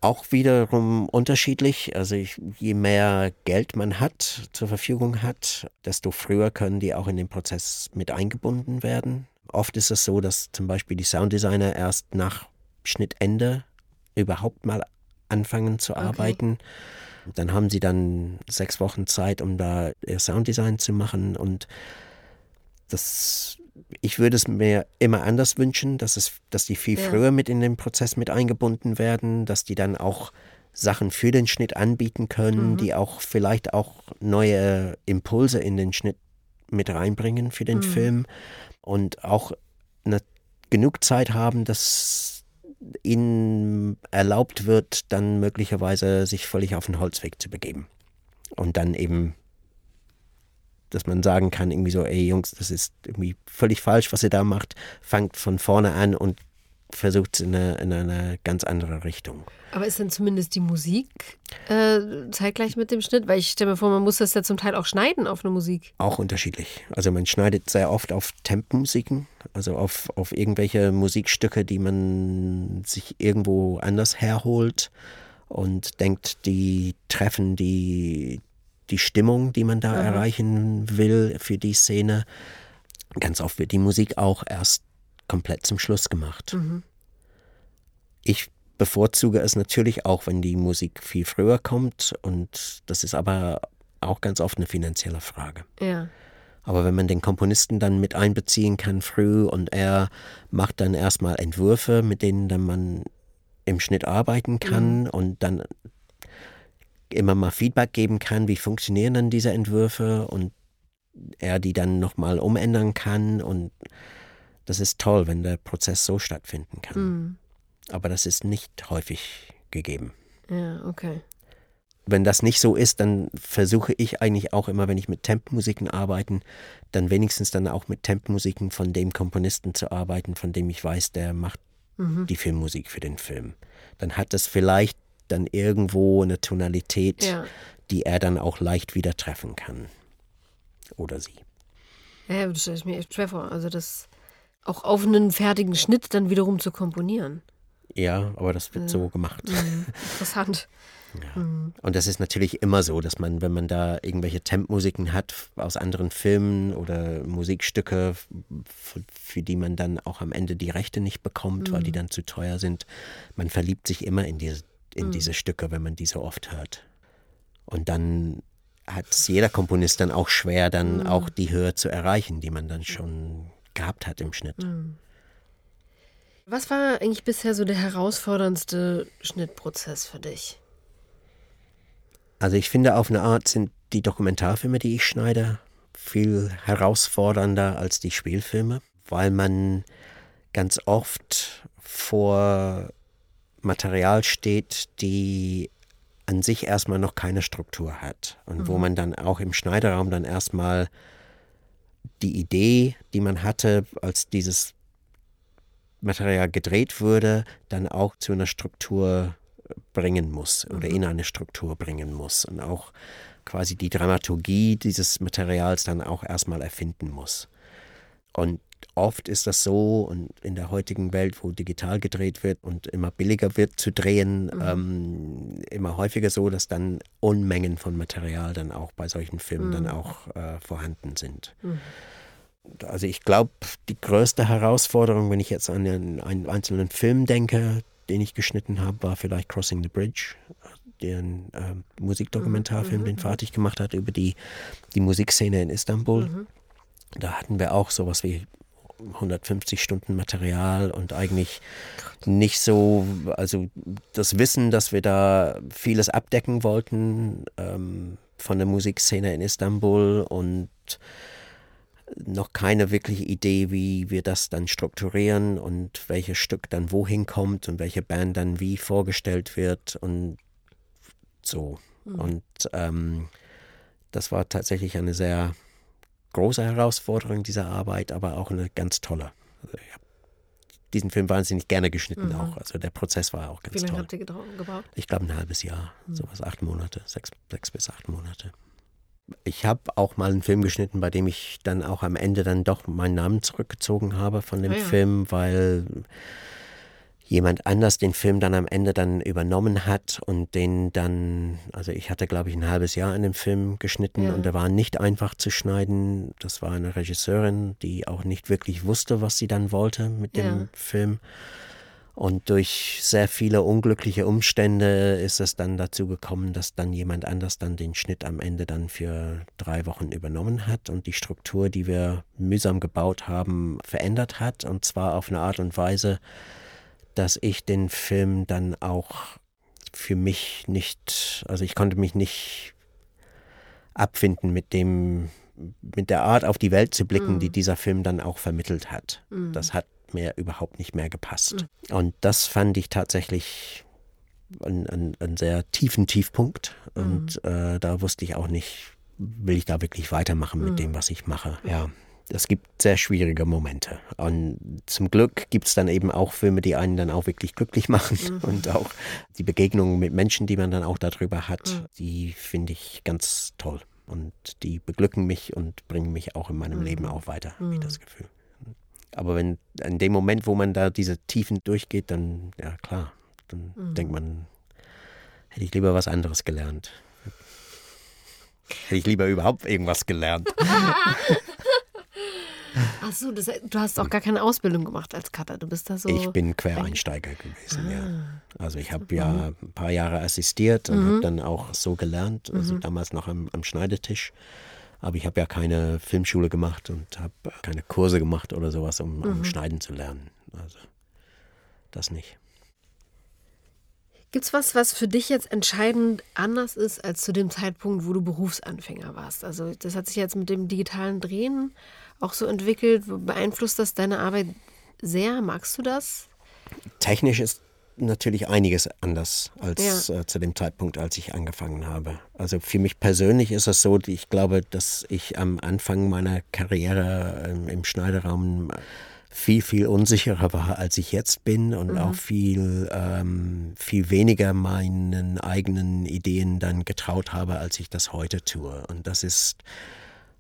auch wiederum unterschiedlich. Also ich, je mehr Geld man hat, zur Verfügung hat, desto früher können die auch in den Prozess mit eingebunden werden. Oft ist es so, dass zum Beispiel die Sounddesigner erst nach Schnittende überhaupt mal anfangen zu arbeiten. Okay. Dann haben sie dann sechs Wochen Zeit, um da ihr Sounddesign zu machen und das ich würde es mir immer anders wünschen, dass, es, dass die viel ja. früher mit in den Prozess mit eingebunden werden, dass die dann auch Sachen für den Schnitt anbieten können, mhm. die auch vielleicht auch neue Impulse in den Schnitt mit reinbringen für den mhm. Film und auch eine, genug Zeit haben, dass ihnen erlaubt wird, dann möglicherweise sich völlig auf den Holzweg zu begeben und dann eben dass man sagen kann, irgendwie so, ey Jungs, das ist irgendwie völlig falsch, was ihr da macht, fangt von vorne an und versucht es in eine, in eine ganz andere Richtung. Aber ist dann zumindest die Musik äh, zeitgleich mit dem Schnitt? Weil ich stelle mir vor, man muss das ja zum Teil auch schneiden auf eine Musik. Auch unterschiedlich. Also man schneidet sehr oft auf Tempmusiken, also auf, auf irgendwelche Musikstücke, die man sich irgendwo anders herholt und denkt, die treffen die, die Stimmung, die man da Aha. erreichen will für die Szene. Ganz oft wird die Musik auch erst komplett zum Schluss gemacht. Mhm. Ich bevorzuge es natürlich auch, wenn die Musik viel früher kommt und das ist aber auch ganz oft eine finanzielle Frage. Ja. Aber wenn man den Komponisten dann mit einbeziehen kann früh und er macht dann erstmal Entwürfe, mit denen dann man im Schnitt arbeiten kann mhm. und dann immer mal Feedback geben kann, wie funktionieren dann diese Entwürfe und er die dann nochmal umändern kann und das ist toll, wenn der Prozess so stattfinden kann. Mhm. Aber das ist nicht häufig gegeben. Ja, okay. Wenn das nicht so ist, dann versuche ich eigentlich auch immer, wenn ich mit Tempmusiken arbeite, dann wenigstens dann auch mit Tempmusiken von dem Komponisten zu arbeiten, von dem ich weiß, der macht mhm. die Filmmusik für den Film. Dann hat das vielleicht dann irgendwo eine Tonalität, ja. die er dann auch leicht wieder treffen kann. Oder sie. Ja, das stelle ich mir echt schwer vor. Also das auch auf einen fertigen Schnitt dann wiederum zu komponieren. Ja, aber das wird ja. so gemacht. Mhm. Interessant. Ja. Mhm. Und das ist natürlich immer so, dass man, wenn man da irgendwelche Tempmusiken hat aus anderen Filmen oder Musikstücke, für die man dann auch am Ende die Rechte nicht bekommt, mhm. weil die mhm. dann zu teuer sind, man verliebt sich immer in diese, in mhm. diese Stücke, wenn man die so oft hört. Und dann hat es jeder Komponist dann auch schwer, dann mhm. auch die Höhe zu erreichen, die man dann schon gehabt hat im Schnitt. Mhm. Was war eigentlich bisher so der herausforderndste Schnittprozess für dich? Also ich finde, auf eine Art sind die Dokumentarfilme, die ich schneide, viel herausfordernder als die Spielfilme, weil man ganz oft vor Material steht, die an sich erstmal noch keine Struktur hat und mhm. wo man dann auch im Schneideraum dann erstmal die Idee, die man hatte, als dieses Material gedreht wurde, dann auch zu einer Struktur bringen muss oder mhm. in eine Struktur bringen muss und auch quasi die Dramaturgie dieses Materials dann auch erstmal erfinden muss. Und oft ist das so und in der heutigen Welt, wo digital gedreht wird und immer billiger wird zu drehen, mhm. ähm, immer häufiger so, dass dann Unmengen von Material dann auch bei solchen Filmen mhm. dann auch äh, vorhanden sind. Mhm. Also ich glaube, die größte Herausforderung, wenn ich jetzt an einen, einen einzelnen Film denke, den ich geschnitten habe, war vielleicht Crossing the Bridge, den äh, Musikdokumentarfilm, mhm. den mhm. fertig gemacht hat über die, die Musikszene in Istanbul. Mhm. Da hatten wir auch sowas wie 150 Stunden Material und eigentlich nicht so, also das Wissen, dass wir da vieles abdecken wollten ähm, von der Musikszene in Istanbul und noch keine wirkliche Idee, wie wir das dann strukturieren und welches Stück dann wohin kommt und welche Band dann wie vorgestellt wird und so. Mhm. Und ähm, das war tatsächlich eine sehr große Herausforderung dieser Arbeit, aber auch eine ganz tolle. Also ich habe diesen Film wahnsinnig gerne geschnitten mhm. auch. Also der Prozess war auch ganz toll. Wie lange habt ihr gebaut? Ich glaube ein halbes Jahr, mhm. sowas, acht Monate, sechs, sechs bis acht Monate. Ich habe auch mal einen Film geschnitten, bei dem ich dann auch am Ende dann doch meinen Namen zurückgezogen habe von dem ah ja. Film, weil jemand anders den Film dann am Ende dann übernommen hat und den dann, also ich hatte glaube ich ein halbes Jahr an dem Film geschnitten ja. und der war nicht einfach zu schneiden. Das war eine Regisseurin, die auch nicht wirklich wusste, was sie dann wollte mit dem ja. Film. Und durch sehr viele unglückliche Umstände ist es dann dazu gekommen, dass dann jemand anders dann den Schnitt am Ende dann für drei Wochen übernommen hat und die Struktur, die wir mühsam gebaut haben, verändert hat. Und zwar auf eine Art und Weise, dass ich den Film dann auch für mich nicht, also ich konnte mich nicht abfinden mit dem, mit der Art auf die Welt zu blicken, mm. die dieser Film dann auch vermittelt hat. Mm. Das hat mir überhaupt nicht mehr gepasst. Mm. Und das fand ich tatsächlich einen, einen sehr tiefen Tiefpunkt. Und äh, da wusste ich auch nicht, will ich da wirklich weitermachen mit mm. dem, was ich mache. Ja. Es gibt sehr schwierige Momente. Und zum Glück gibt es dann eben auch Filme, die einen dann auch wirklich glücklich machen. Mhm. Und auch die Begegnungen mit Menschen, die man dann auch darüber hat, mhm. die finde ich ganz toll. Und die beglücken mich und bringen mich auch in meinem mhm. Leben auch weiter, habe ich das mhm. Gefühl. Aber wenn in dem Moment, wo man da diese Tiefen durchgeht, dann, ja klar, dann mhm. denkt man, hätte ich lieber was anderes gelernt. Hätte ich lieber überhaupt irgendwas gelernt. Ach so, das, du hast auch gar keine Ausbildung gemacht als Cutter. Du bist da so. Ich bin Quereinsteiger gewesen, ah, ja. Also ich habe ja ein paar Jahre assistiert und mhm. habe dann auch so gelernt, also mhm. damals noch am, am Schneidetisch. Aber ich habe ja keine Filmschule gemacht und habe keine Kurse gemacht oder sowas, um, um mhm. Schneiden zu lernen. Also das nicht. Gibt es was, was für dich jetzt entscheidend anders ist als zu dem Zeitpunkt, wo du Berufsanfänger warst? Also das hat sich jetzt mit dem digitalen Drehen auch so entwickelt. Beeinflusst das deine Arbeit sehr? Magst du das? Technisch ist natürlich einiges anders als ja. äh, zu dem Zeitpunkt, als ich angefangen habe. Also für mich persönlich ist es so, ich glaube, dass ich am Anfang meiner Karriere ähm, im Schneideraum viel, viel unsicherer war, als ich jetzt bin und mhm. auch viel, ähm, viel weniger meinen eigenen Ideen dann getraut habe, als ich das heute tue. Und das ist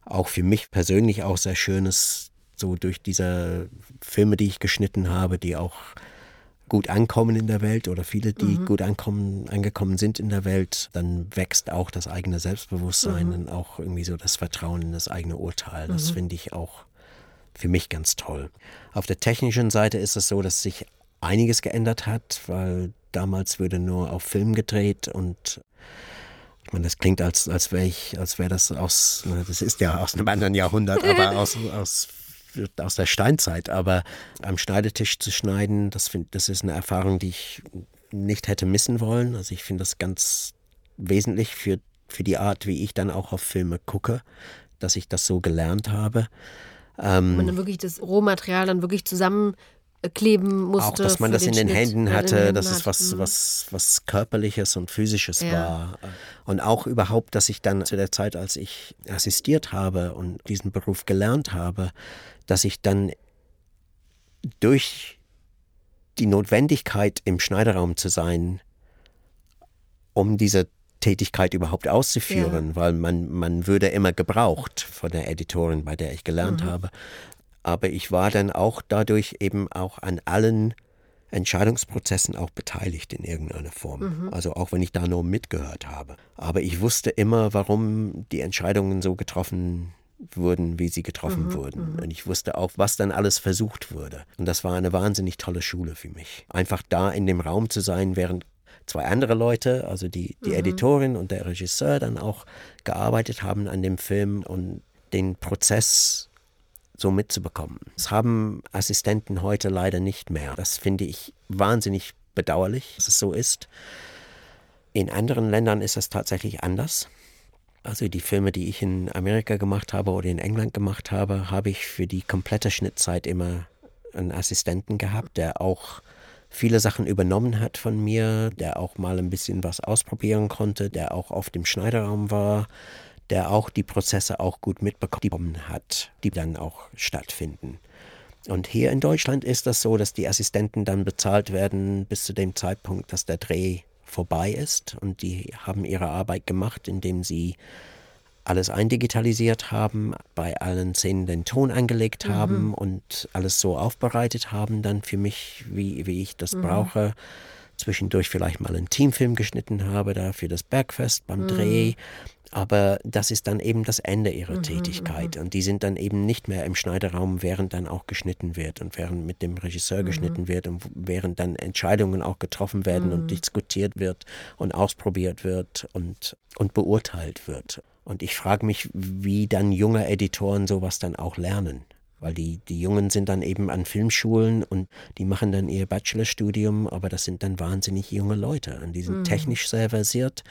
auch für mich persönlich auch sehr schönes, so durch diese Filme, die ich geschnitten habe, die auch gut ankommen in der Welt oder viele, die mhm. gut ankommen, angekommen sind in der Welt, dann wächst auch das eigene Selbstbewusstsein mhm. und auch irgendwie so das Vertrauen in das eigene Urteil. Das mhm. finde ich auch für mich ganz toll. Auf der technischen Seite ist es so, dass sich einiges geändert hat, weil damals würde nur auf Film gedreht und meine, das klingt, als, als wäre ich, als wäre das aus, das ist ja aus einem anderen Jahrhundert, aber aus, aus, aus der Steinzeit. Aber am Schneidetisch zu schneiden, das, find, das ist eine Erfahrung, die ich nicht hätte missen wollen. Also ich finde das ganz wesentlich für, für die Art, wie ich dann auch auf Filme gucke, dass ich das so gelernt habe. Ähm, man dann wirklich das Rohmaterial dann wirklich zusammen kleben musste. Auch, dass man das in den Händen hatte, den Händen dass es was, mhm. was, was Körperliches und Physisches ja. war. Und auch überhaupt, dass ich dann zu der Zeit, als ich assistiert habe und diesen Beruf gelernt habe, dass ich dann durch die Notwendigkeit, im Schneiderraum zu sein, um diese Tätigkeit überhaupt auszuführen, ja. weil man, man würde immer gebraucht von der Editorin, bei der ich gelernt mhm. habe aber ich war dann auch dadurch eben auch an allen Entscheidungsprozessen auch beteiligt in irgendeiner Form. Mhm. Also auch wenn ich da nur mitgehört habe. Aber ich wusste immer, warum die Entscheidungen so getroffen wurden, wie sie getroffen mhm, wurden. Mhm. Und ich wusste auch, was dann alles versucht wurde. Und das war eine wahnsinnig tolle Schule für mich. Einfach da in dem Raum zu sein, während zwei andere Leute, also die, die mhm. Editorin und der Regisseur, dann auch gearbeitet haben an dem Film und den Prozess so mitzubekommen. Das haben Assistenten heute leider nicht mehr. Das finde ich wahnsinnig bedauerlich, dass es so ist. In anderen Ländern ist es tatsächlich anders. Also die Filme, die ich in Amerika gemacht habe oder in England gemacht habe, habe ich für die komplette Schnittzeit immer einen Assistenten gehabt, der auch viele Sachen übernommen hat von mir, der auch mal ein bisschen was ausprobieren konnte, der auch auf dem Schneiderraum war, der auch die Prozesse auch gut mitbekommen hat, die dann auch stattfinden. Und hier in Deutschland ist das so, dass die Assistenten dann bezahlt werden bis zu dem Zeitpunkt, dass der Dreh vorbei ist. Und die haben ihre Arbeit gemacht, indem sie alles eindigitalisiert haben, bei allen Szenen den Ton angelegt mhm. haben und alles so aufbereitet haben, dann für mich, wie, wie ich das mhm. brauche. Zwischendurch vielleicht mal einen Teamfilm geschnitten habe, da für das Bergfest beim mhm. Dreh aber das ist dann eben das Ende ihrer mhm, Tätigkeit. Mhm. Und die sind dann eben nicht mehr im Schneiderraum, während dann auch geschnitten wird und während mit dem Regisseur mhm. geschnitten wird und während dann Entscheidungen auch getroffen werden und mhm. diskutiert wird und ausprobiert wird und, und beurteilt wird. Und ich frage mich, wie dann junge Editoren sowas dann auch lernen. Weil die, die Jungen sind dann eben an Filmschulen und die machen dann ihr Bachelorstudium, aber das sind dann wahnsinnig junge Leute. Und die sind mhm. technisch sehr versiert,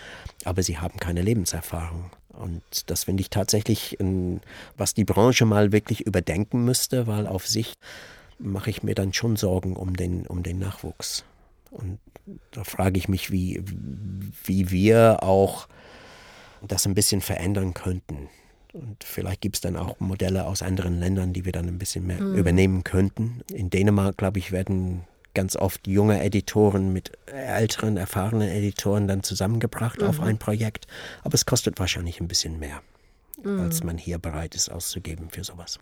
aber sie haben keine Lebenserfahrung. Und das finde ich tatsächlich, was die Branche mal wirklich überdenken müsste, weil auf sich mache ich mir dann schon Sorgen um den, um den Nachwuchs. Und da frage ich mich, wie, wie wir auch das ein bisschen verändern könnten Und vielleicht gibt es dann auch Modelle aus anderen Ländern, die wir dann ein bisschen mehr mhm. übernehmen könnten. In Dänemark, glaube ich, werden ganz oft junge Editoren mit älteren, erfahrenen Editoren dann zusammengebracht mhm. auf ein Projekt. Aber es kostet wahrscheinlich ein bisschen mehr, mhm. als man hier bereit ist auszugeben für sowas.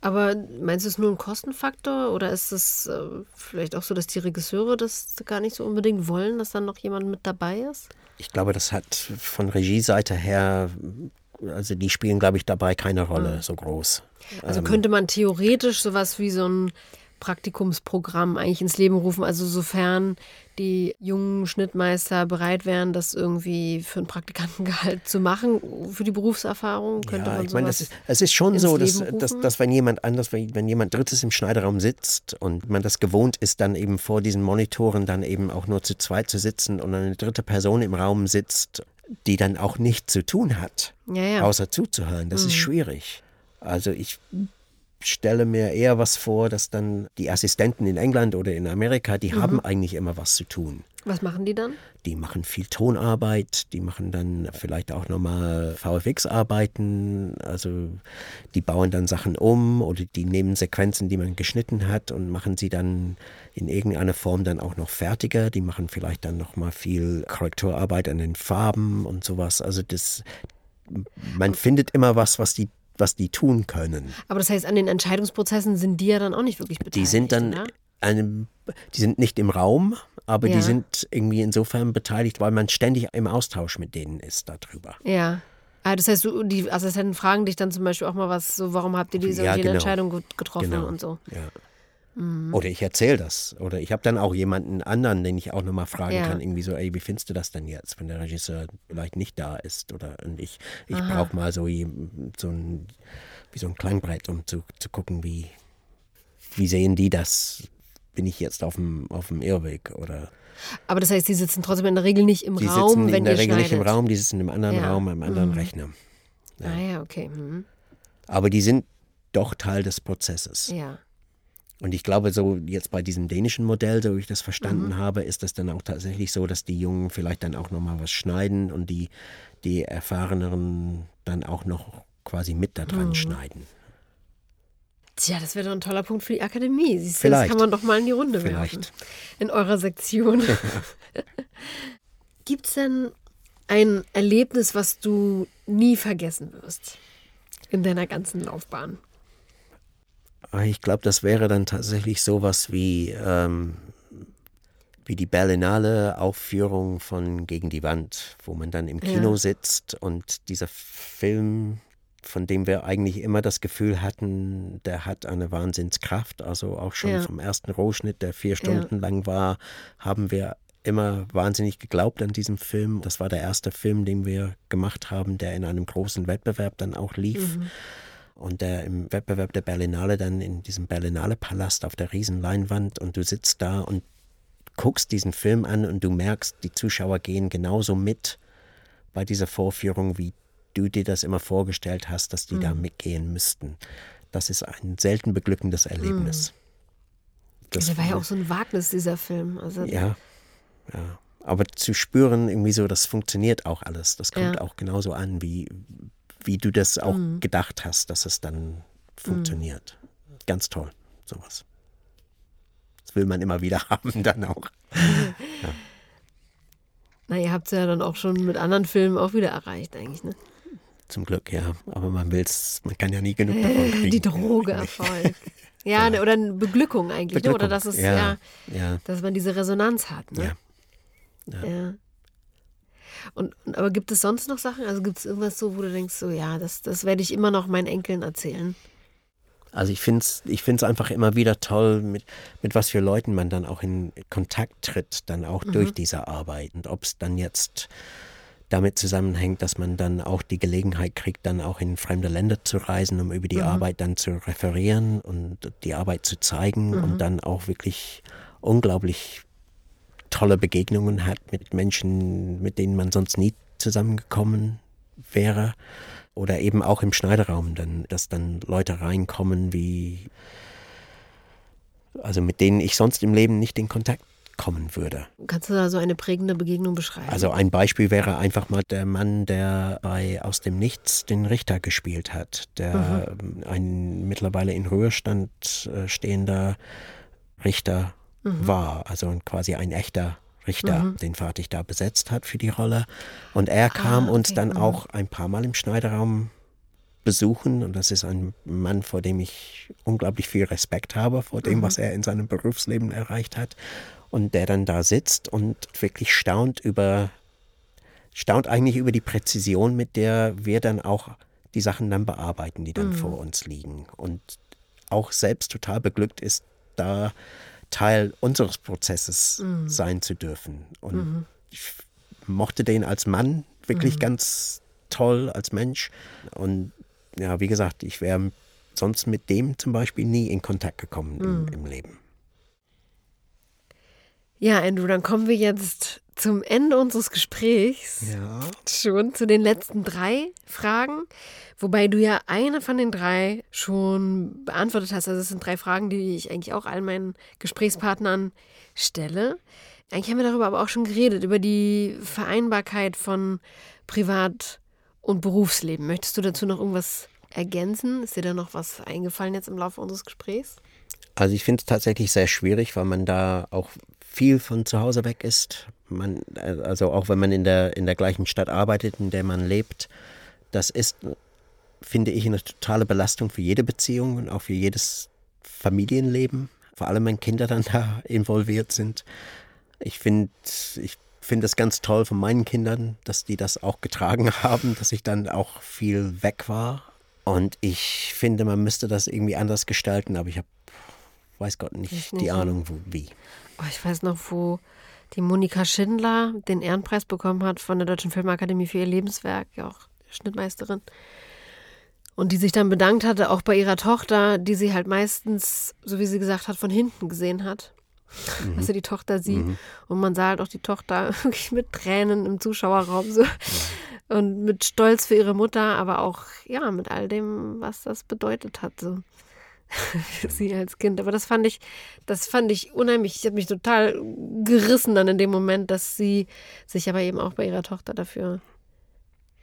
Aber meinst du es nur ein Kostenfaktor oder ist es äh, vielleicht auch so, dass die Regisseure das gar nicht so unbedingt wollen, dass dann noch jemand mit dabei ist? Ich glaube, das hat von Regieseite her, also die spielen, glaube ich, dabei keine Rolle mhm. so groß. Also ähm, könnte man theoretisch sowas wie so ein Praktikumsprogramm eigentlich ins Leben rufen. Also sofern die jungen Schnittmeister bereit wären, das irgendwie für ein Praktikantengehalt zu machen, für die Berufserfahrung, könnte ja, man ich meine, das ist, Es ist schon so, dass, dass, dass, wenn jemand anders, wenn, wenn jemand Drittes im Schneiderraum sitzt und man das gewohnt ist, dann eben vor diesen Monitoren dann eben auch nur zu zweit zu sitzen und eine dritte Person im Raum sitzt, die dann auch nichts zu tun hat, ja, ja. außer zuzuhören, das mhm. ist schwierig. Also ich stelle mir eher was vor, dass dann die Assistenten in England oder in Amerika, die mhm. haben eigentlich immer was zu tun. Was machen die dann? Die machen viel Tonarbeit, die machen dann vielleicht auch nochmal VFX-Arbeiten, also die bauen dann Sachen um oder die nehmen Sequenzen, die man geschnitten hat und machen sie dann in irgendeiner Form dann auch noch fertiger. Die machen vielleicht dann nochmal viel Korrekturarbeit an den Farben und sowas. Also das, man findet immer was, was die was die tun können. Aber das heißt, an den Entscheidungsprozessen sind die ja dann auch nicht wirklich beteiligt. Die sind dann ja? einem, die sind nicht im Raum, aber ja. die sind irgendwie insofern beteiligt, weil man ständig im Austausch mit denen ist darüber. Ja. Ah, das heißt, du, die Assistenten fragen dich dann zum Beispiel auch mal was, so warum habt ihr diese ja, genau. Entscheidung getroffen genau. und so. Ja. Mhm. Oder ich erzähle das. Oder ich habe dann auch jemanden anderen, den ich auch nochmal fragen ja. kann, irgendwie so, ey, wie findest du das denn jetzt, wenn der Regisseur vielleicht nicht da ist? Oder und ich, ich brauche mal so, so ein, wie so ein Klangbrett, um zu, zu gucken, wie, wie sehen die das? Bin ich jetzt auf dem, auf dem Irrweg oder aber das heißt, die sitzen trotzdem in der Regel nicht im die Raum, sitzen wenn in der Regel schneidet. nicht im Raum, die sitzen im anderen ja. Raum, im anderen mhm. Rechner. Ja. Ah ja, okay. Mhm. Aber die sind doch Teil des Prozesses. Ja. Und ich glaube, so jetzt bei diesem dänischen Modell, so wie ich das verstanden mhm. habe, ist das dann auch tatsächlich so, dass die Jungen vielleicht dann auch nochmal was schneiden und die, die Erfahreneren dann auch noch quasi mit da dran mhm. schneiden. Tja, das wäre doch ein toller Punkt für die Akademie. Siehst du, Vielleicht. Das kann man doch mal in die Runde Vielleicht. werfen. In eurer Sektion. Gibt es denn ein Erlebnis, was du nie vergessen wirst in deiner ganzen Laufbahn? Ah, ich glaube, das wäre dann tatsächlich sowas wie, ähm, wie die Berlinale Aufführung von Gegen die Wand, wo man dann im Kino ja. sitzt und dieser Film, von dem wir eigentlich immer das Gefühl hatten, der hat eine Wahnsinnskraft. Also auch schon ja. vom ersten Rohschnitt, der vier Stunden ja. lang war, haben wir immer wahnsinnig geglaubt an diesem Film. Das war der erste Film, den wir gemacht haben, der in einem großen Wettbewerb dann auch lief. Mhm und der im Wettbewerb der Berlinale dann in diesem Berlinale Palast auf der Riesenleinwand und du sitzt da und guckst diesen Film an und du merkst, die Zuschauer gehen genauso mit bei dieser Vorführung, wie du dir das immer vorgestellt hast, dass die mhm. da mitgehen müssten. Das ist ein selten beglückendes Erlebnis. Mhm. Das ja, war ja auch so ein Wagnis, dieser Film. Also ja, ja. Aber zu spüren, irgendwie so, das funktioniert auch alles. Das kommt ja. auch genauso an, wie, wie du das auch mhm. gedacht hast, dass es dann funktioniert. Mhm. Ganz toll, sowas. Das will man immer wieder haben dann auch. ja. Na, ihr habt es ja dann auch schon mit anderen Filmen auch wieder erreicht, eigentlich, ne? Zum Glück, ja. Aber man will es, man kann ja nie genug davon kriegen. Die Droge Erfolg. ja, ja, oder eine Beglückung eigentlich, Beglückung. Ne? oder dass es ja, ja, ja, dass man diese Resonanz hat, ne? Ja. ja. Und, aber gibt es sonst noch Sachen? Also gibt es irgendwas so, wo du denkst, so ja, das, das werde ich immer noch meinen Enkeln erzählen? Also ich finde es ich find's einfach immer wieder toll, mit, mit was für Leuten man dann auch in Kontakt tritt, dann auch mhm. durch diese Arbeit. Und ob es dann jetzt damit zusammenhängt, dass man dann auch die Gelegenheit kriegt, dann auch in fremde Länder zu reisen, um über die mhm. Arbeit dann zu referieren und die Arbeit zu zeigen mhm. und dann auch wirklich unglaublich tolle Begegnungen hat mit Menschen, mit denen man sonst nie zusammengekommen wäre. Oder eben auch im Schneiderraum, dann, dass dann Leute reinkommen, wie, also mit denen ich sonst im Leben nicht in Kontakt kommen würde. Kannst du da so eine prägende Begegnung beschreiben? Also ein Beispiel wäre einfach mal der Mann, der bei Aus dem Nichts den Richter gespielt hat, der mhm. ein mittlerweile in Ruhestand äh, stehender Richter mhm. war, also quasi ein echter Richter, mhm. den Vater da besetzt hat für die Rolle. Und er ah, kam ah, okay. uns dann mhm. auch ein paar Mal im Schneiderraum besuchen. Und das ist ein Mann, vor dem ich unglaublich viel Respekt habe, vor dem, mhm. was er in seinem Berufsleben erreicht hat. Und der dann da sitzt und wirklich staunt über, staunt eigentlich über die Präzision, mit der wir dann auch die Sachen dann bearbeiten, die dann mhm. vor uns liegen. Und auch selbst total beglückt ist, da Teil unseres Prozesses mhm. sein zu dürfen. Und mhm. ich mochte den als Mann wirklich mhm. ganz toll, als Mensch. Und ja, wie gesagt, ich wäre sonst mit dem zum Beispiel nie in Kontakt gekommen im, mhm. im Leben. Ja, Andrew, dann kommen wir jetzt zum Ende unseres Gesprächs. Ja. Schon zu den letzten drei Fragen. Wobei du ja eine von den drei schon beantwortet hast. Also es sind drei Fragen, die ich eigentlich auch all meinen Gesprächspartnern stelle. Eigentlich haben wir darüber aber auch schon geredet, über die Vereinbarkeit von Privat- und Berufsleben. Möchtest du dazu noch irgendwas ergänzen? Ist dir da noch was eingefallen jetzt im Laufe unseres Gesprächs? Also ich finde es tatsächlich sehr schwierig, weil man da auch viel von zu Hause weg ist. Man, also auch wenn man in der, in der gleichen Stadt arbeitet, in der man lebt, das ist finde ich, eine totale Belastung für jede Beziehung und auch für jedes Familienleben. Vor allem, wenn Kinder dann da involviert sind. Ich finde ich finde es ganz toll von meinen Kindern, dass die das auch getragen haben, dass ich dann auch viel weg war. Und ich finde, man müsste das irgendwie anders gestalten, aber ich habe, weiß Gott nicht, nicht die Ahnung, wo, wie. Oh, ich weiß noch, wo die Monika Schindler den Ehrenpreis bekommen hat von der Deutschen Filmakademie für ihr Lebenswerk, ja auch Schnittmeisterin. Und die sich dann bedankt hatte, auch bei ihrer Tochter, die sie halt meistens, so wie sie gesagt hat, von hinten gesehen hat. Mhm. Also die Tochter sie. Mhm. Und man sah halt auch die Tochter wirklich mit Tränen im Zuschauerraum so. Und mit Stolz für ihre Mutter, aber auch, ja, mit all dem, was das bedeutet hat, so. Für sie als Kind. Aber das fand ich, das fand ich unheimlich. Ich habe mich total gerissen dann in dem Moment, dass sie sich aber eben auch bei ihrer Tochter dafür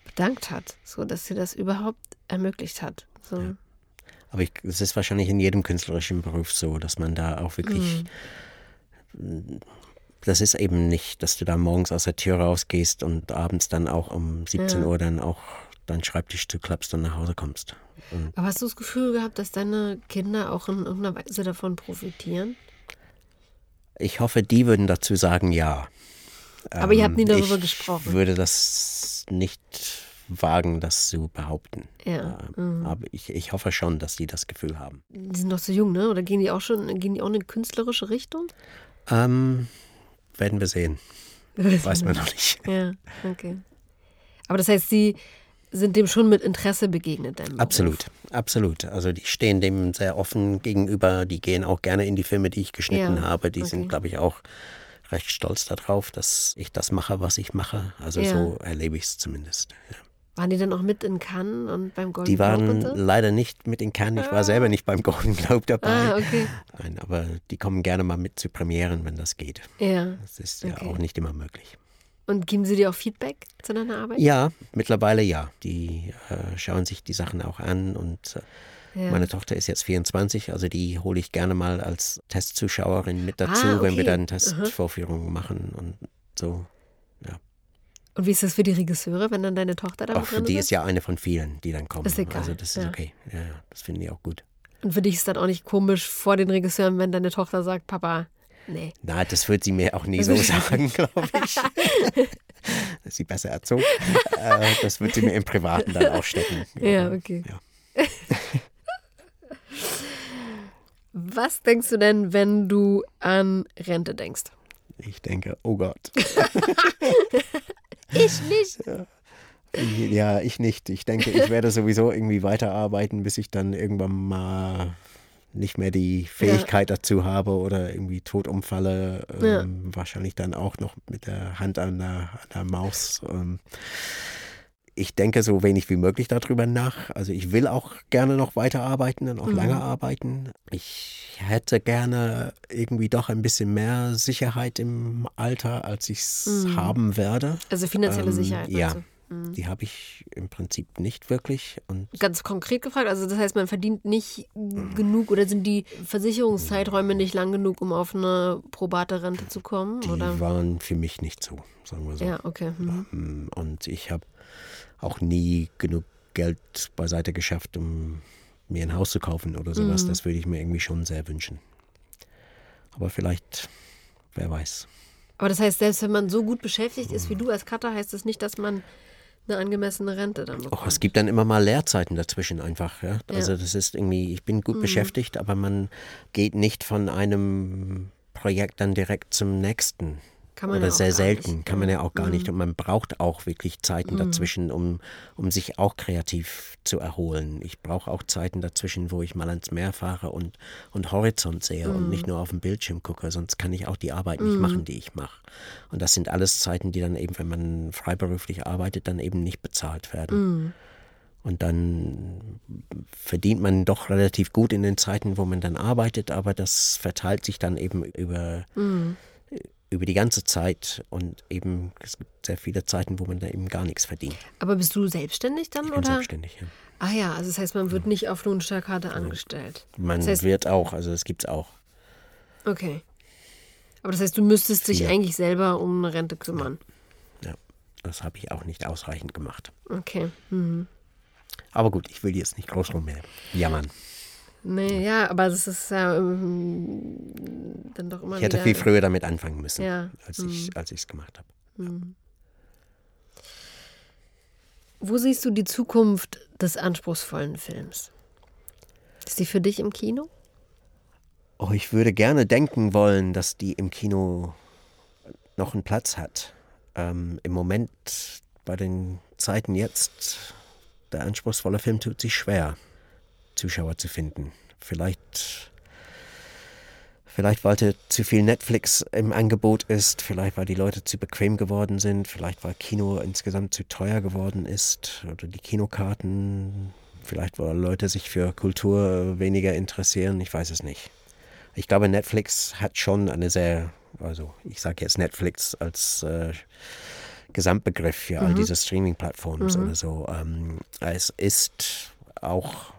bedankt hat, so dass sie das überhaupt ermöglicht hat. So. Ja. Aber es ist wahrscheinlich in jedem künstlerischen Beruf so, dass man da auch wirklich. Mhm. Das ist eben nicht, dass du da morgens aus der Tür rausgehst und abends dann auch um 17 ja. Uhr dann auch deinen Schreibtisch zuklappst und nach Hause kommst. Und Aber hast du das Gefühl gehabt, dass deine Kinder auch in irgendeiner Weise davon profitieren? Ich hoffe, die würden dazu sagen, ja. Aber ähm, ihr habt nie darüber ich gesprochen. Ich würde das nicht wagen, das zu behaupten. Ja. Ähm, mhm. Aber ich, ich hoffe schon, dass die das Gefühl haben. Die sind noch so jung, ne? Oder gehen die auch schon, gehen die auch in eine künstlerische Richtung? Ähm, werden wir sehen. Weiß man noch nicht. Ja, okay. Aber das heißt, sie sind dem schon mit Interesse begegnet. Absolut, absolut. Also die stehen dem sehr offen gegenüber. Die gehen auch gerne in die Filme, die ich geschnitten ja, habe. Die okay. sind, glaube ich, auch recht stolz darauf, dass ich das mache, was ich mache. Also ja. so erlebe ich es zumindest. Ja. Waren die denn auch mit in Cannes und beim Golden Globe? Die waren Globe leider nicht mit in Cannes. Ich war ah. selber nicht beim Golden Globe dabei. Ah, okay. Nein, aber die kommen gerne mal mit zu Premieren, wenn das geht. Ja. Das ist okay. ja auch nicht immer möglich. Und geben sie dir auch Feedback zu deiner Arbeit? Ja, mittlerweile ja. Die äh, schauen sich die Sachen auch an und äh, ja. meine Tochter ist jetzt 24, also die hole ich gerne mal als Testzuschauerin mit dazu, ah, okay. wenn wir dann Testvorführungen machen und so. Und wie ist das für die Regisseure, wenn dann deine Tochter da Ach, drin ist? Die ist ja eine von vielen, die dann kommen. Ist egal. Also das ist ja. okay. Ja, das finden die auch gut. Und für dich ist dann auch nicht komisch vor den Regisseuren, wenn deine Tochter sagt, Papa, nee. Na, das wird sie mir auch nie so sagen, glaube ich. dass sie besser erzogen. Äh, das wird sie mir im Privaten dann auch stecken. Ja, okay. Ja. Was denkst du denn, wenn du an Rente denkst? Ich denke, oh Gott. Ich nicht. Ja. ich nicht. Ich denke, ich werde sowieso irgendwie weiterarbeiten, bis ich dann irgendwann mal nicht mehr die Fähigkeit ja. dazu habe oder irgendwie tot umfalle. Ähm, ja. Wahrscheinlich dann auch noch mit der Hand an der, an der Maus. Ähm, ich denke so wenig wie möglich darüber nach. Also ich will auch gerne noch weiterarbeiten und auch mhm. lange arbeiten. Ich hätte gerne irgendwie doch ein bisschen mehr Sicherheit im Alter, als ich es mhm. haben werde. Also finanzielle ähm, Sicherheit. Ja. Du? Mhm. Die habe ich im Prinzip nicht wirklich. Und Ganz konkret gefragt, also das heißt, man verdient nicht mhm. genug oder sind die Versicherungszeiträume nicht lang genug, um auf eine probate Rente zu kommen? Die oder? waren für mich nicht so, sagen wir so. Ja, okay. Mhm. Ähm, und ich habe auch nie genug Geld beiseite geschafft, um mir ein Haus zu kaufen oder sowas. Mhm. Das würde ich mir irgendwie schon sehr wünschen. Aber vielleicht, wer weiß. Aber das heißt, selbst wenn man so gut beschäftigt ist wie du als Cutter, heißt das nicht, dass man eine angemessene Rente dann bekommt. Och, es gibt dann immer mal Leerzeiten dazwischen einfach. Ja? Also ja. das ist irgendwie, ich bin gut mhm. beschäftigt, aber man geht nicht von einem Projekt dann direkt zum nächsten. Kann man Oder ja sehr selten, kann man ja auch gar mhm. nicht. Und man braucht auch wirklich Zeiten mhm. dazwischen, um, um sich auch kreativ zu erholen. Ich brauche auch Zeiten dazwischen, wo ich mal ans Meer fahre und, und Horizont sehe mhm. und nicht nur auf dem Bildschirm gucke, sonst kann ich auch die Arbeit nicht mhm. machen, die ich mache. Und das sind alles Zeiten, die dann eben, wenn man freiberuflich arbeitet, dann eben nicht bezahlt werden. Mhm. Und dann verdient man doch relativ gut in den Zeiten, wo man dann arbeitet, aber das verteilt sich dann eben über mhm über die ganze Zeit und eben es gibt sehr viele Zeiten, wo man da eben gar nichts verdient. Aber bist du selbstständig dann ich bin oder? Selbstständig, ja. Ah ja, also das heißt, man wird nicht auf Lohnsteuerkarte angestellt. Man das heißt, wird auch, also das gibt es auch. Okay. Aber das heißt, du müsstest dich ja. eigentlich selber um eine Rente kümmern. Ja, ja. das habe ich auch nicht ausreichend gemacht. Okay. Mhm. Aber gut, ich will jetzt nicht groß rum mehr jammern. Nee, ja, aber das ist ja ähm, dann doch immer. Ich hätte viel früher damit anfangen müssen, ja. als ich es gemacht habe. Hm. Wo siehst du die Zukunft des anspruchsvollen Films? Ist die für dich im Kino? Oh, ich würde gerne denken wollen, dass die im Kino noch einen Platz hat. Ähm, Im Moment bei den Zeiten jetzt, der anspruchsvolle Film tut sich schwer. Zuschauer zu finden. Vielleicht, vielleicht weil zu viel Netflix im Angebot ist, vielleicht weil die Leute zu bequem geworden sind, vielleicht weil Kino insgesamt zu teuer geworden ist oder die Kinokarten, vielleicht weil Leute sich für Kultur weniger interessieren, ich weiß es nicht. Ich glaube, Netflix hat schon eine sehr, also ich sage jetzt Netflix als äh, Gesamtbegriff für all mhm. diese Streaming-Plattformen mhm. oder so. Ähm, es ist auch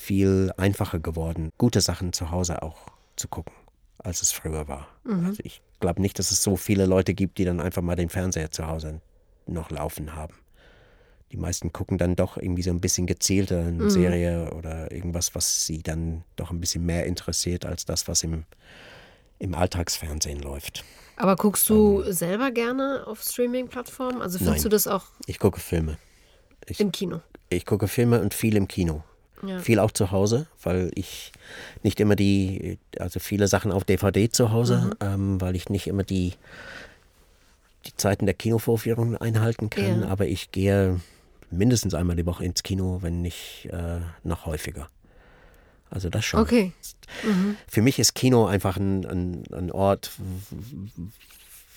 viel einfacher geworden, gute Sachen zu Hause auch zu gucken, als es früher war. Mhm. Also ich glaube nicht, dass es so viele Leute gibt, die dann einfach mal den Fernseher zu Hause noch laufen haben. Die meisten gucken dann doch irgendwie so ein bisschen gezielter eine mhm. Serie oder irgendwas, was sie dann doch ein bisschen mehr interessiert als das, was im, im Alltagsfernsehen läuft. Aber guckst du ähm, selber gerne auf Streaming-Plattformen? Also findest nein, du das auch? Ich gucke Filme. Ich, Im Kino? Ich gucke Filme und viel im Kino. Ja. Viel auch zu Hause, weil ich nicht immer die, also viele Sachen auf DVD zu Hause, mhm. ähm, weil ich nicht immer die, die Zeiten der Kinovorführungen einhalten kann. Ja. Aber ich gehe mindestens einmal die Woche ins Kino, wenn nicht äh, noch häufiger. Also das schon. Okay. Mhm. Für mich ist Kino einfach ein, ein, ein Ort,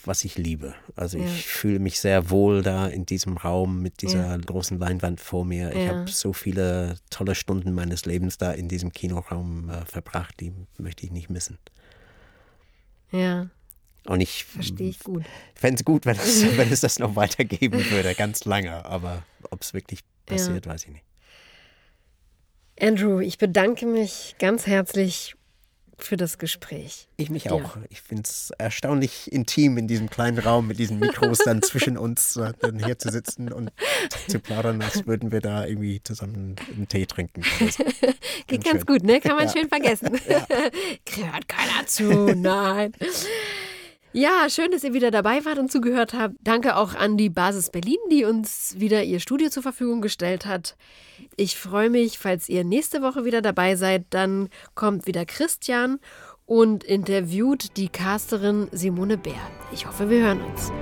was ich liebe. Also ja. ich fühle mich sehr wohl da in diesem Raum mit dieser ja. großen Leinwand vor mir. Ich habe so viele tolle Stunden meines Lebens da in diesem Kinoraum äh, verbracht, die möchte ich nicht missen. Ja. Und ich verstehe ich gut. Fände es gut, wenn es, wenn es das noch weitergeben würde, ganz lange. Aber ob es wirklich passiert, weiß ich nicht. Andrew, ich bedanke mich ganz herzlich für das Gespräch. Ich mich ja. auch. Ich finde es erstaunlich intim in diesem kleinen Raum mit diesen Mikros dann zwischen uns äh, dann hier zu sitzen und zu plaudern, als würden wir da irgendwie zusammen einen Tee trinken. Geht ganz, ganz gut, ne? Kann man ja. schön vergessen. Ja. Hört keiner zu, nein. Ja, schön, dass ihr wieder dabei wart und zugehört habt. Danke auch an die Basis Berlin, die uns wieder ihr Studio zur Verfügung gestellt hat. Ich freue mich, falls ihr nächste Woche wieder dabei seid. Dann kommt wieder Christian und interviewt die Casterin Simone Bär. Ich hoffe, wir hören uns.